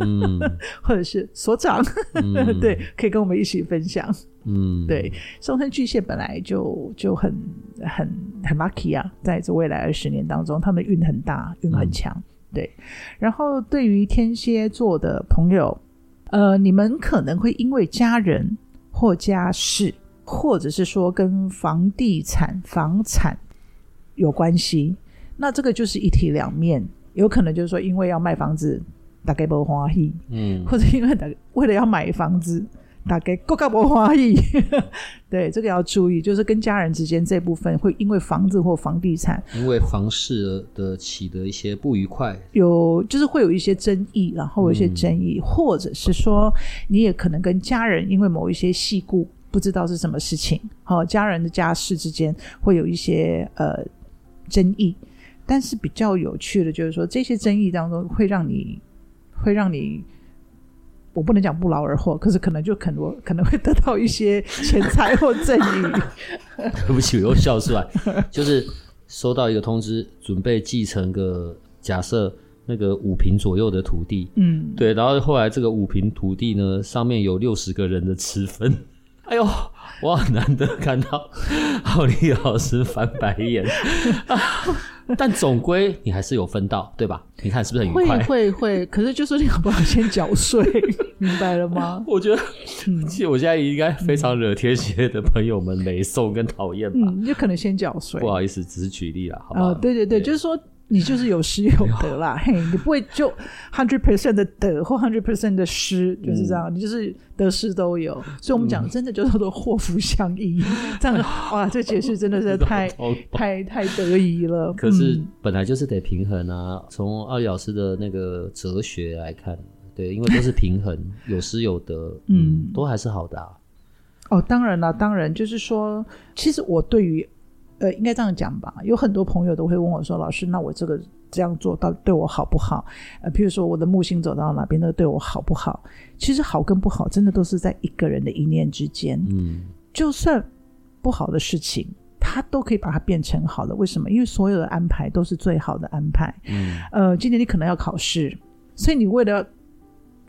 B: 嗯、或者是所长，嗯、对，可以跟我们一起分享。嗯，对，上升巨蟹本来就就很很很 lucky 啊，在这未来二十年当中，他们运很大，运很强。嗯、对，然后对于天蝎座的朋友，呃，你们可能会因为家人或家事，或者是说跟房地产、房产有关系，那这个就是一体两面。有可能就是说，因为要卖房子，大概不欢喜，嗯，或者因为大为了要买房子，大概更加不花意，对，这个要注意，就是跟家人之间这部分会因为房子或房地产，
A: 因为房事的起的一些不愉快，
B: 有就是会有一些争议，然后有一些争议，嗯、或者是说你也可能跟家人因为某一些细故不知道是什么事情，好，家人的家事之间会有一些呃争议。但是比较有趣的，就是说这些争议当中会让你，会让你，我不能讲不劳而获，可是可能就可能可能会得到一些钱财或赠与。
A: 对不起，我又笑出来，就是收到一个通知，准备继承个假设那个五平左右的土地，嗯，对，然后后来这个五平土地呢，上面有六十个人的持分，哎呦。我很难得看到浩利老师翻白眼，啊、但总归你还是有分到，对吧？你看是不是很愉快？
B: 会会会，可是就是你好不要先缴税，明白了吗？
A: 我觉得，其实我现在应该非常惹天蝎的朋友们没送跟讨厌吧？
B: 嗯就、嗯、可能先缴税。
A: 不好意思，只是举例了，好吧？
B: 对对对，对就是说。你就是有失有得啦，嘿，你不会就 hundred percent 的得或 hundred percent 的失，就是这样，你就是得失都有。所以我们讲真的就叫做祸福相依，这样哇，这解释真的是太 太太得意了。
A: 可是本来就是得平衡啊，从奥利老师的那个哲学来看，对，因为都是平衡，有失有得，嗯，都还是好的啊。
B: 哦，当然了，当然就是说，其实我对于。呃，应该这样讲吧。有很多朋友都会问我说：“老师，那我这个这样做到底对我好不好？”呃，譬如说我的木星走到哪边，那个对我好不好？其实好跟不好，真的都是在一个人的一念之间。嗯，就算不好的事情，他都可以把它变成好的。为什么？因为所有的安排都是最好的安排。嗯，呃，今年你可能要考试，所以你为了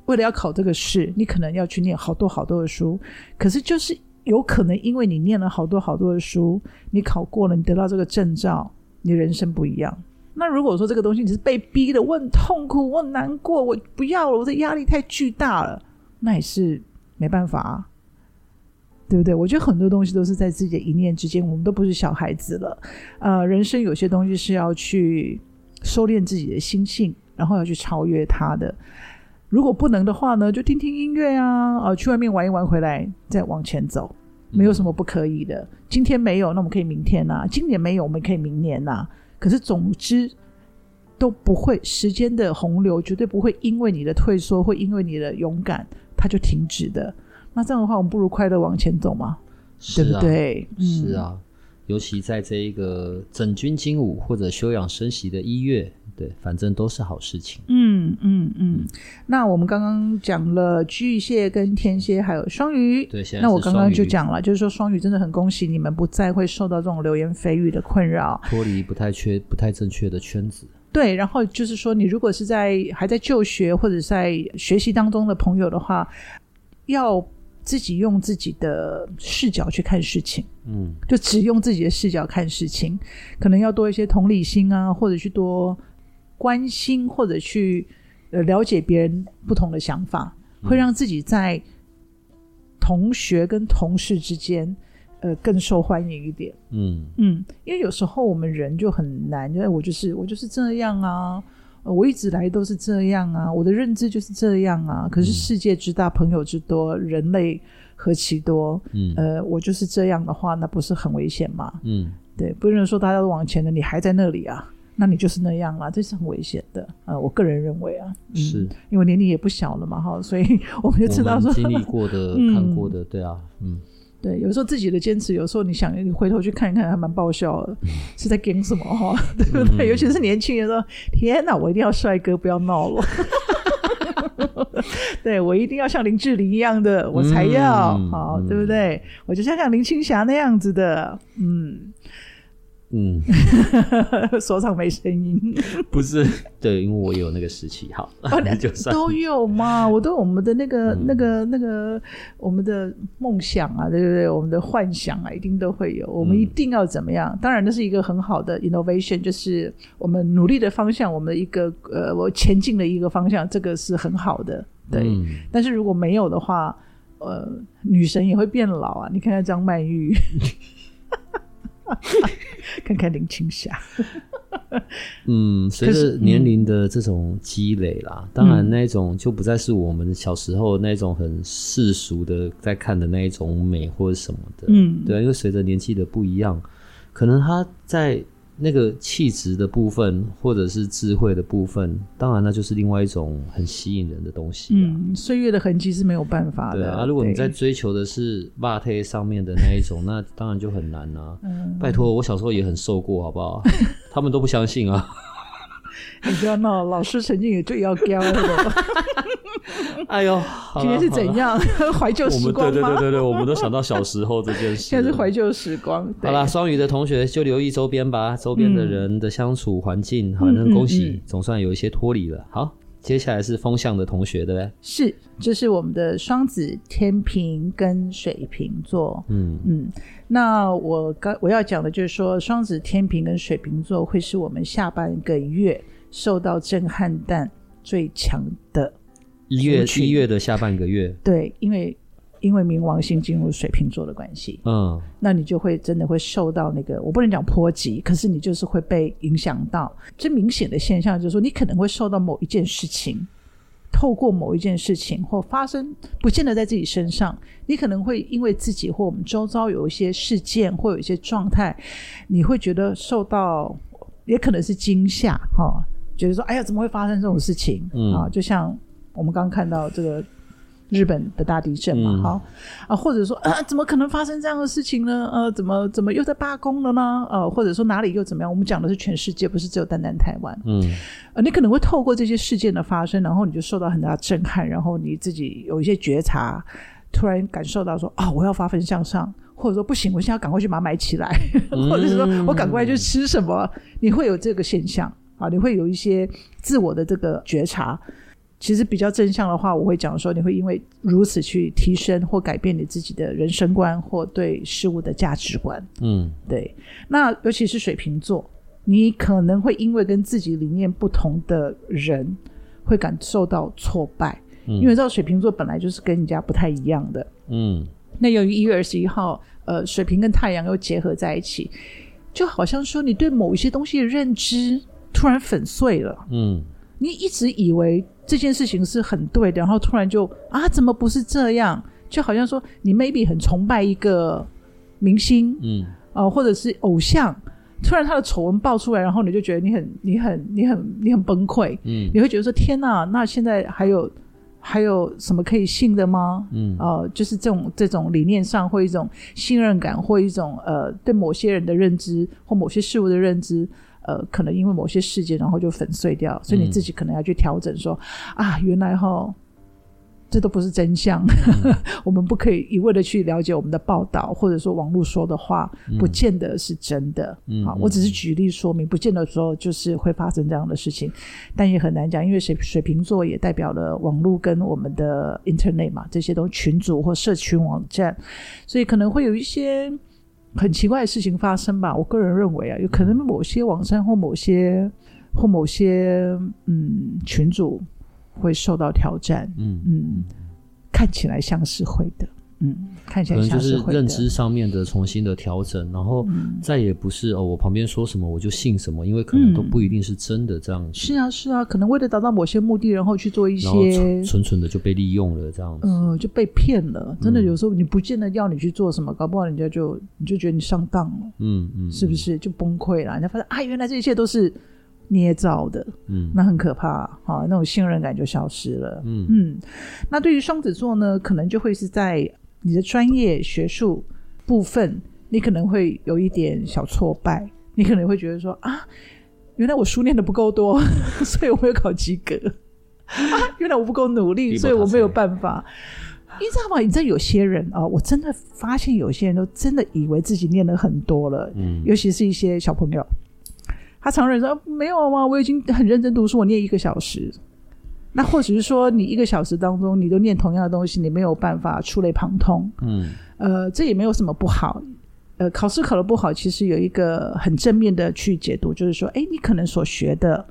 B: 为了要考这个试，你可能要去念好多好多的书。可是就是。有可能因为你念了好多好多的书，你考过了，你得到这个证照，你人生不一样。那如果说这个东西你是被逼的，我很痛苦，我很难过，我不要了，我的压力太巨大了，那也是没办法啊，对不对？我觉得很多东西都是在自己的一念之间，我们都不是小孩子了。呃，人生有些东西是要去收敛自己的心性，然后要去超越它的。如果不能的话呢，就听听音乐啊，呃，去外面玩一玩，回来再往前走，没有什么不可以的。嗯、今天没有，那我们可以明天呐、啊；今年没有，我们可以明年呐、啊。可是总之都不会，时间的洪流绝对不会因为你的退缩，会因为你的勇敢，它就停止的。那这样的话，我们不如快乐往前走嘛，对不对？
A: 是啊，尤其在这一个整军经武或者休养生息的一月，对，反正都是好事情。
B: 嗯嗯嗯。那我们刚刚讲了巨蟹跟天蝎，还有双鱼。
A: 对，现在
B: 那我刚刚就讲了，就是说双鱼真的很恭喜你们，不再会受到这种流言蜚语的困扰，
A: 脱离不太缺、不太正确的圈子。
B: 对，然后就是说，你如果是在还在就学或者在学习当中的朋友的话，要。自己用自己的视角去看事情，嗯，就只用自己的视角看事情，可能要多一些同理心啊，或者去多关心，或者去呃了解别人不同的想法，嗯，会让自己在同学跟同事之间呃更受欢迎一点。嗯嗯，因为有时候我们人就很难，因为我就是我就是这样啊。我一直来都是这样啊，我的认知就是这样啊。可是世界之大，朋友之多，人类何其多。嗯，呃，我就是这样的话，那不是很危险吗？嗯，对，不能说大家都往前了，你还在那里啊，那你就是那样了，这是很危险的。呃，我个人认为啊，嗯、是因为年龄也不小了嘛，哈，所以我们就知道说
A: 经历过的、看过的，对啊，嗯。
B: 对，有时候自己的坚持，有时候你想你回头去看一看，还蛮爆笑的，嗯、是在跟什么哈？对不对？嗯、尤其是年轻人说：“天哪，我一定要帅哥，不要闹了。”对，我一定要像林志玲一样的，我才要好，对不对？我就像像林青霞那样子的，嗯。嗯，说唱没声音，
A: 不是对，因为我有那个时期，好，哦、就算
B: 都有嘛，我都我们的那个、嗯、那个那个我们的梦想啊，对不对？我们的幻想啊，一定都会有，我们一定要怎么样？嗯、当然，那是一个很好的 innovation，就是我们努力的方向，我们的一个呃，我前进的一个方向，这个是很好的，对。嗯、但是如果没有的话，呃，女神也会变老啊，你看看张曼玉。看看林青霞，
A: 嗯，随着年龄的这种积累啦，嗯、当然那种就不再是我们小时候那种很世俗的在看的那一种美或者什么的，嗯，对，因为随着年纪的不一样，可能他在。那个气质的部分，或者是智慧的部分，当然那就是另外一种很吸引人的东西。
B: 嗯，岁月的痕迹是没有办法的。
A: 对啊，如果你在追求的是肉体上面的那一种，那当然就很难啊。嗯，拜托，我小时候也很瘦过，好不好？他们都不相信啊。
B: 你不要闹，老师曾经也最要教的。
A: 哎呦，
B: 今天是怎样 怀旧时光？
A: 对对对对对，我们都想到小时候这件事。
B: 现在是怀旧时光。
A: 好了，双鱼的同学就留意周边吧，周边的人的相处环境。好，那恭喜，总算有一些脱离了。好，接下来是风象的同学，对不对？
B: 是，这是我们的双子、天平跟水瓶座。嗯嗯，那我刚我要讲的就是说，双子、天平跟水瓶座会是我们下半个月受到震撼弹最强的。
A: 一月一月的下半个月，
B: 对，因为因为冥王星进入水瓶座的关系，嗯，那你就会真的会受到那个，我不能讲波及，可是你就是会被影响到。最明显的现象就是说，你可能会受到某一件事情，透过某一件事情或发生，不见得在自己身上，你可能会因为自己或我们周遭有一些事件或有一些状态，你会觉得受到，也可能是惊吓，哈、哦，觉得说，哎呀，怎么会发生这种事情？嗯，啊，就像。我们刚刚看到这个日本的大地震嘛，嗯、好啊，或者说啊，怎么可能发生这样的事情呢？呃，怎么怎么又在罢工了呢？呃，或者说哪里又怎么样？我们讲的是全世界，不是只有单单台湾。嗯，呃，你可能会透过这些事件的发生，然后你就受到很大的震撼，然后你自己有一些觉察，突然感受到说啊，我要发奋向上，或者说不行，我现在要赶快去把它买起来，嗯、或者是说我赶快去吃什么，你会有这个现象啊，你会有一些自我的这个觉察。其实比较正向的话，我会讲说，你会因为如此去提升或改变你自己的人生观或对事物的价值观。嗯，对。那尤其是水瓶座，你可能会因为跟自己理念不同的人，会感受到挫败。嗯，因为知道水瓶座本来就是跟人家不太一样的。嗯。那由于一月二十一号，呃，水瓶跟太阳又结合在一起，就好像说你对某一些东西的认知突然粉碎了。嗯。你一直以为这件事情是很对的，然后突然就啊，怎么不是这样？就好像说你 maybe 很崇拜一个明星，嗯，啊、呃，或者是偶像，突然他的丑闻爆出来，然后你就觉得你很、你很、你很、你很崩溃，嗯，你会觉得说天哪，那现在还有还有什么可以信的吗？嗯，呃，就是这种这种理念上或一种信任感或一种呃对某些人的认知或某些事物的认知，呃，可能因为某些事件然后就粉碎掉，所以你自己可能要去调整说，说、嗯、啊，原来哈。这都不是真相，嗯、我们不可以一味的去了解我们的报道，或者说网络说的话，不见得是真的。嗯好，我只是举例说明，不见得说就是会发生这样的事情，但也很难讲，因为水水瓶座也代表了网络跟我们的 Internet 嘛，这些都群组或社群网站，所以可能会有一些很奇怪的事情发生吧。我个人认为啊，有可能某些网站或某些或某些嗯群主。会受到挑战，嗯嗯，看起来像是会的，嗯，看起来
A: 可能就是认知上面的重新的调整，然后再也不是哦，我旁边说什么我就信什么，因为可能都不一定是真的这样子。
B: 是啊是啊，可能为了达到某些目的，然后去做一些
A: 纯纯的就被利用了这样子，
B: 嗯、呃，就被骗了。真的有时候你不见得要你去做什么，搞不好人家就你就觉得你上当了，嗯嗯，是不是就崩溃了？人家发现啊，原来这一切都是。捏造的，嗯，那很可怕啊，那种信任感就消失了，嗯嗯。那对于双子座呢，可能就会是在你的专业学术部分，你可能会有一点小挫败，你可能会觉得说啊，原来我书念的不够多，所以我没有考及格 啊，原来我不够努力，所以我没有办法。你知道吗？你知道有些人啊，我真的发现有些人都真的以为自己念了很多了，嗯，尤其是一些小朋友。他常人说没有吗？我已经很认真读书，我念一个小时。那或许是说，你一个小时当中，你都念同样的东西，你没有办法触类旁通。嗯，呃，这也没有什么不好。呃，考试考得不好，其实有一个很正面的去解读，就是说，哎，你可能所学的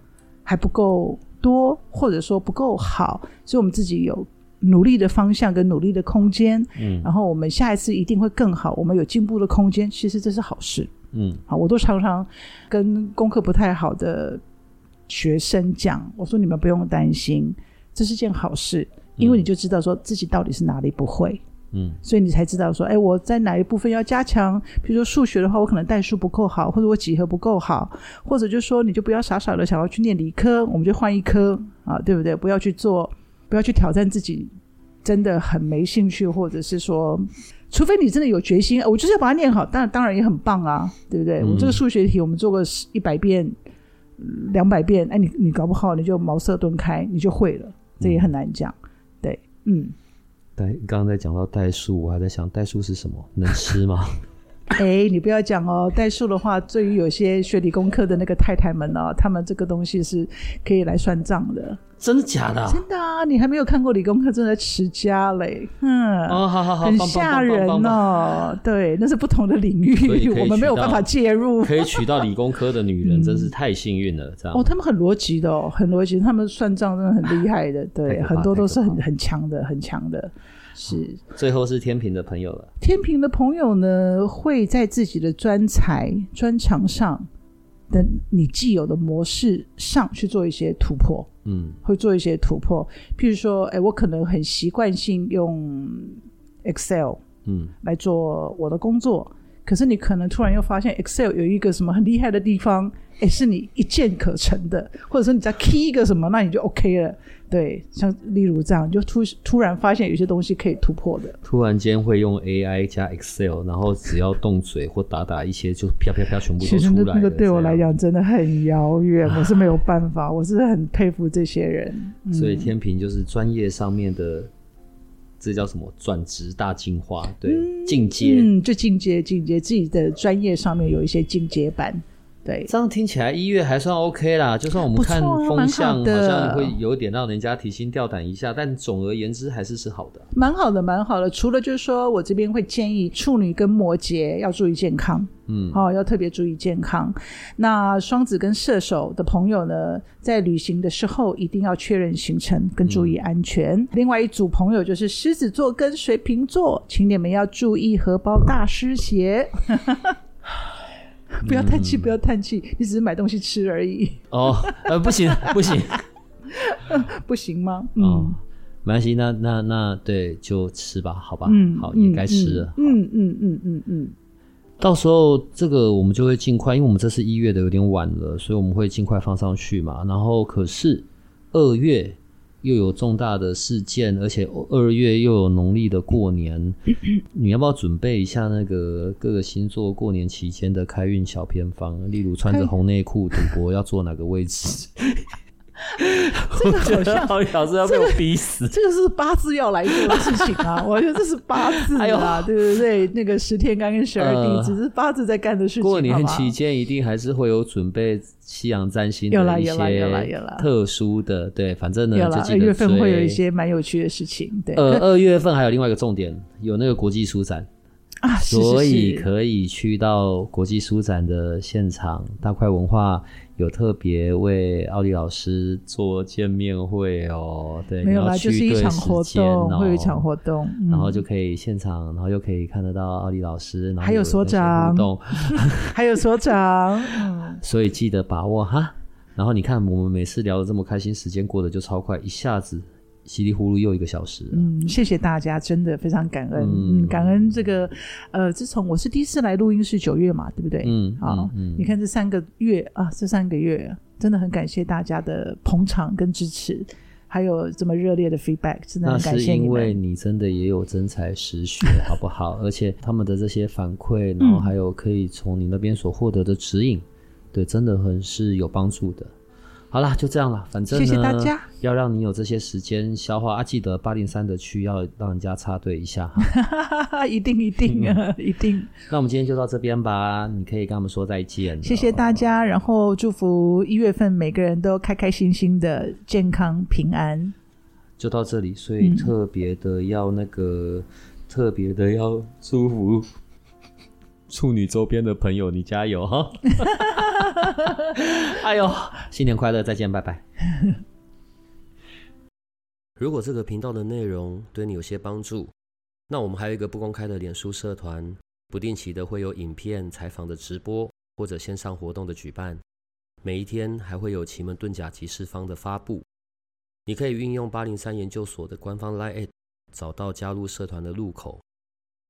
B: 还不够多，或者说不够好，所以我们自己有努力的方向跟努力的空间。嗯，然后我们下一次一定会更好，我们有进步的空间，其实这是好事。嗯，好，我都常常跟功课不太好的学生讲，我说你们不用担心，这是件好事，因为你就知道说自己到底是哪里不会，嗯，所以你才知道说，哎，我在哪一部分要加强，比如说数学的话，我可能代数不够好，或者我几何不够好，或者就说你就不要傻傻的想要去念理科，我们就换一科啊，对不对？不要去做，不要去挑战自己，真的很没兴趣，或者是说。除非你真的有决心，我就是要把它念好，当然当然也很棒啊，对不对？嗯、我们这个数学题，我们做个一百遍、两百遍，哎，你你搞不好你就茅塞顿开，你就会了，这也很难讲。嗯、对，嗯。
A: 代刚刚在讲到代数，我还在想代数是什么？能吃吗？
B: 哎，你不要讲哦，代数的话，对于有些学理工科的那个太太们哦，他们这个东西是可以来算账的。
A: 真的假的？
B: 真的啊！你还没有看过理工科正在持家嘞，嗯，
A: 哦，好好好，
B: 很吓人哦。对，那是不同的领域，我们没有办法介入。
A: 可以娶到理工科的女人，真是太幸运了。这样
B: 哦，他们很逻辑的哦，很逻辑，他们算账真的很厉害的。对，很多都是很很强的，很强的。是，
A: 最后是天平的朋友了。
B: 天平的朋友呢，会在自己的专才专长上的你既有的模式上去做一些突破。嗯，会做一些突破。譬如说，哎，我可能很习惯性用 Excel，嗯，来做我的工作。嗯，可是你可能突然又发现 Excel 有一个什么很厉害的地方，哎，是你一键可成的，或者说你再 key 一个什么，那你就 OK 了。对，像例如这样，就突突然发现有些东西可以突破的。
A: 突然间会用 AI 加 Excel，然后只要动嘴或打打一些，就啪啪啪全部都出来了。其实那个
B: 对我来讲真的很遥远，我是没有办法，我是很佩服这些人。
A: 嗯、所以天平就是专业上面的，这叫什么转职大进化？对，嗯、进阶，
B: 嗯，就进阶进阶，自己的专业上面有一些进阶版。对，
A: 这样听起来一月还算 OK 啦。就算我们看风向，好像会有点让人家提心吊胆一下，但总而言之还是是好的。
B: 蛮好的，蛮好的。除了就是说我这边会建议处女跟摩羯要注意健康，嗯，好、哦，要特别注意健康。那双子跟射手的朋友呢，在旅行的时候一定要确认行程跟注意安全。嗯、另外一组朋友就是狮子座跟水瓶座，请你们要注意荷包大失血。不要叹气，不要叹气，你只是买东西吃而已。
A: 哦，呃，不行，不行，
B: 不行吗？
A: 嗯，哦、没关系，那那那对，就吃吧，好吧，嗯，好，也该吃了，
B: 嗯嗯嗯嗯嗯。嗯嗯嗯
A: 到时候这个我们就会尽快，因为我们这次一月的有点晚了，所以我们会尽快放上去嘛。然后可是二月又有重大的事件，而且二月又有农历的过年，你要不要准备一下那个各个星座过年期间的开运小偏方？例如穿着红内裤赌博要坐哪个位置？
B: 这个好像
A: 奥利老师要被我逼死，
B: 这个、这个是八字要来做的事情啊！我觉得这是八字啊，对不对？那个十天干跟十二地、呃，只是八字在干的事情。
A: 过年期间一定还是会有准备西洋占星的一些特殊的，对，反正呢，
B: 二月份会有一些蛮有趣的事情。对，
A: 呃，二月份还有另外一个重点，有那个国际书展。
B: 啊，
A: 所以可以去到国际书展的现场，大块文化有特别为奥利老师做见面会哦。对，
B: 没有啦，就是一场活动，会有一场活动，嗯，
A: 然后就可以现场，然后又可以看得到奥利老师，然后有
B: 还有所长，还有所长，
A: 所以记得把握哈。然后你看，我们每次聊的这么开心，时间过得就超快，一下子。稀里糊涂又一个小时，
B: 嗯，谢谢大家，真的非常感恩，感恩这个，呃，自从我是第一次来录音室九月嘛，对不对？
A: 嗯，
B: 好，嗯，你看这三个月啊，这三个月真的很感谢大家的捧场跟支持，还有这么热烈的 feedback，真的很感谢你。那是因
A: 为你真的也有真才实学，好不好？而且他们的这些反馈，然后还有可以从你那边所获得的指引，嗯，对，真的很是有帮助的。好啦，就这样了。反正，谢谢大家。要让你有这些时间消化啊，记得八零三的区要让人家插队一下哈。
B: 一定一定啊，一定。
A: 那我们今天就到这边吧，你可以跟他们说再见。
B: 谢谢大家，然后祝福一月份每个人都开开心心的、健康平安。
A: 就到这里，所以特别的要那个，嗯、特别的要祝福。处女周边的朋友，你加油哈！哎呦，新年快乐，再见，拜拜。如果这个频道的内容对你有些帮助，那我们还有一个不公开的脸书社团，不定期的会有影片、采访的直播或者线上活动的举办，每一天还会有奇门遁甲集市方的发布。你可以运用八零三研究所的官方 LINE@ 找到加入社团的入口。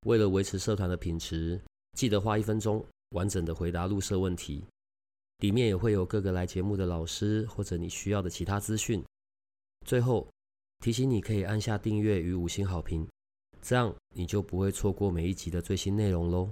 A: 为了维持社团的品质。记得花一分钟完整的回答入社问题，里面也会有各个来节目的老师或者你需要的其他资讯。最后提醒你可以按下订阅与五星好评，这样你就不会错过每一集的最新内容喽。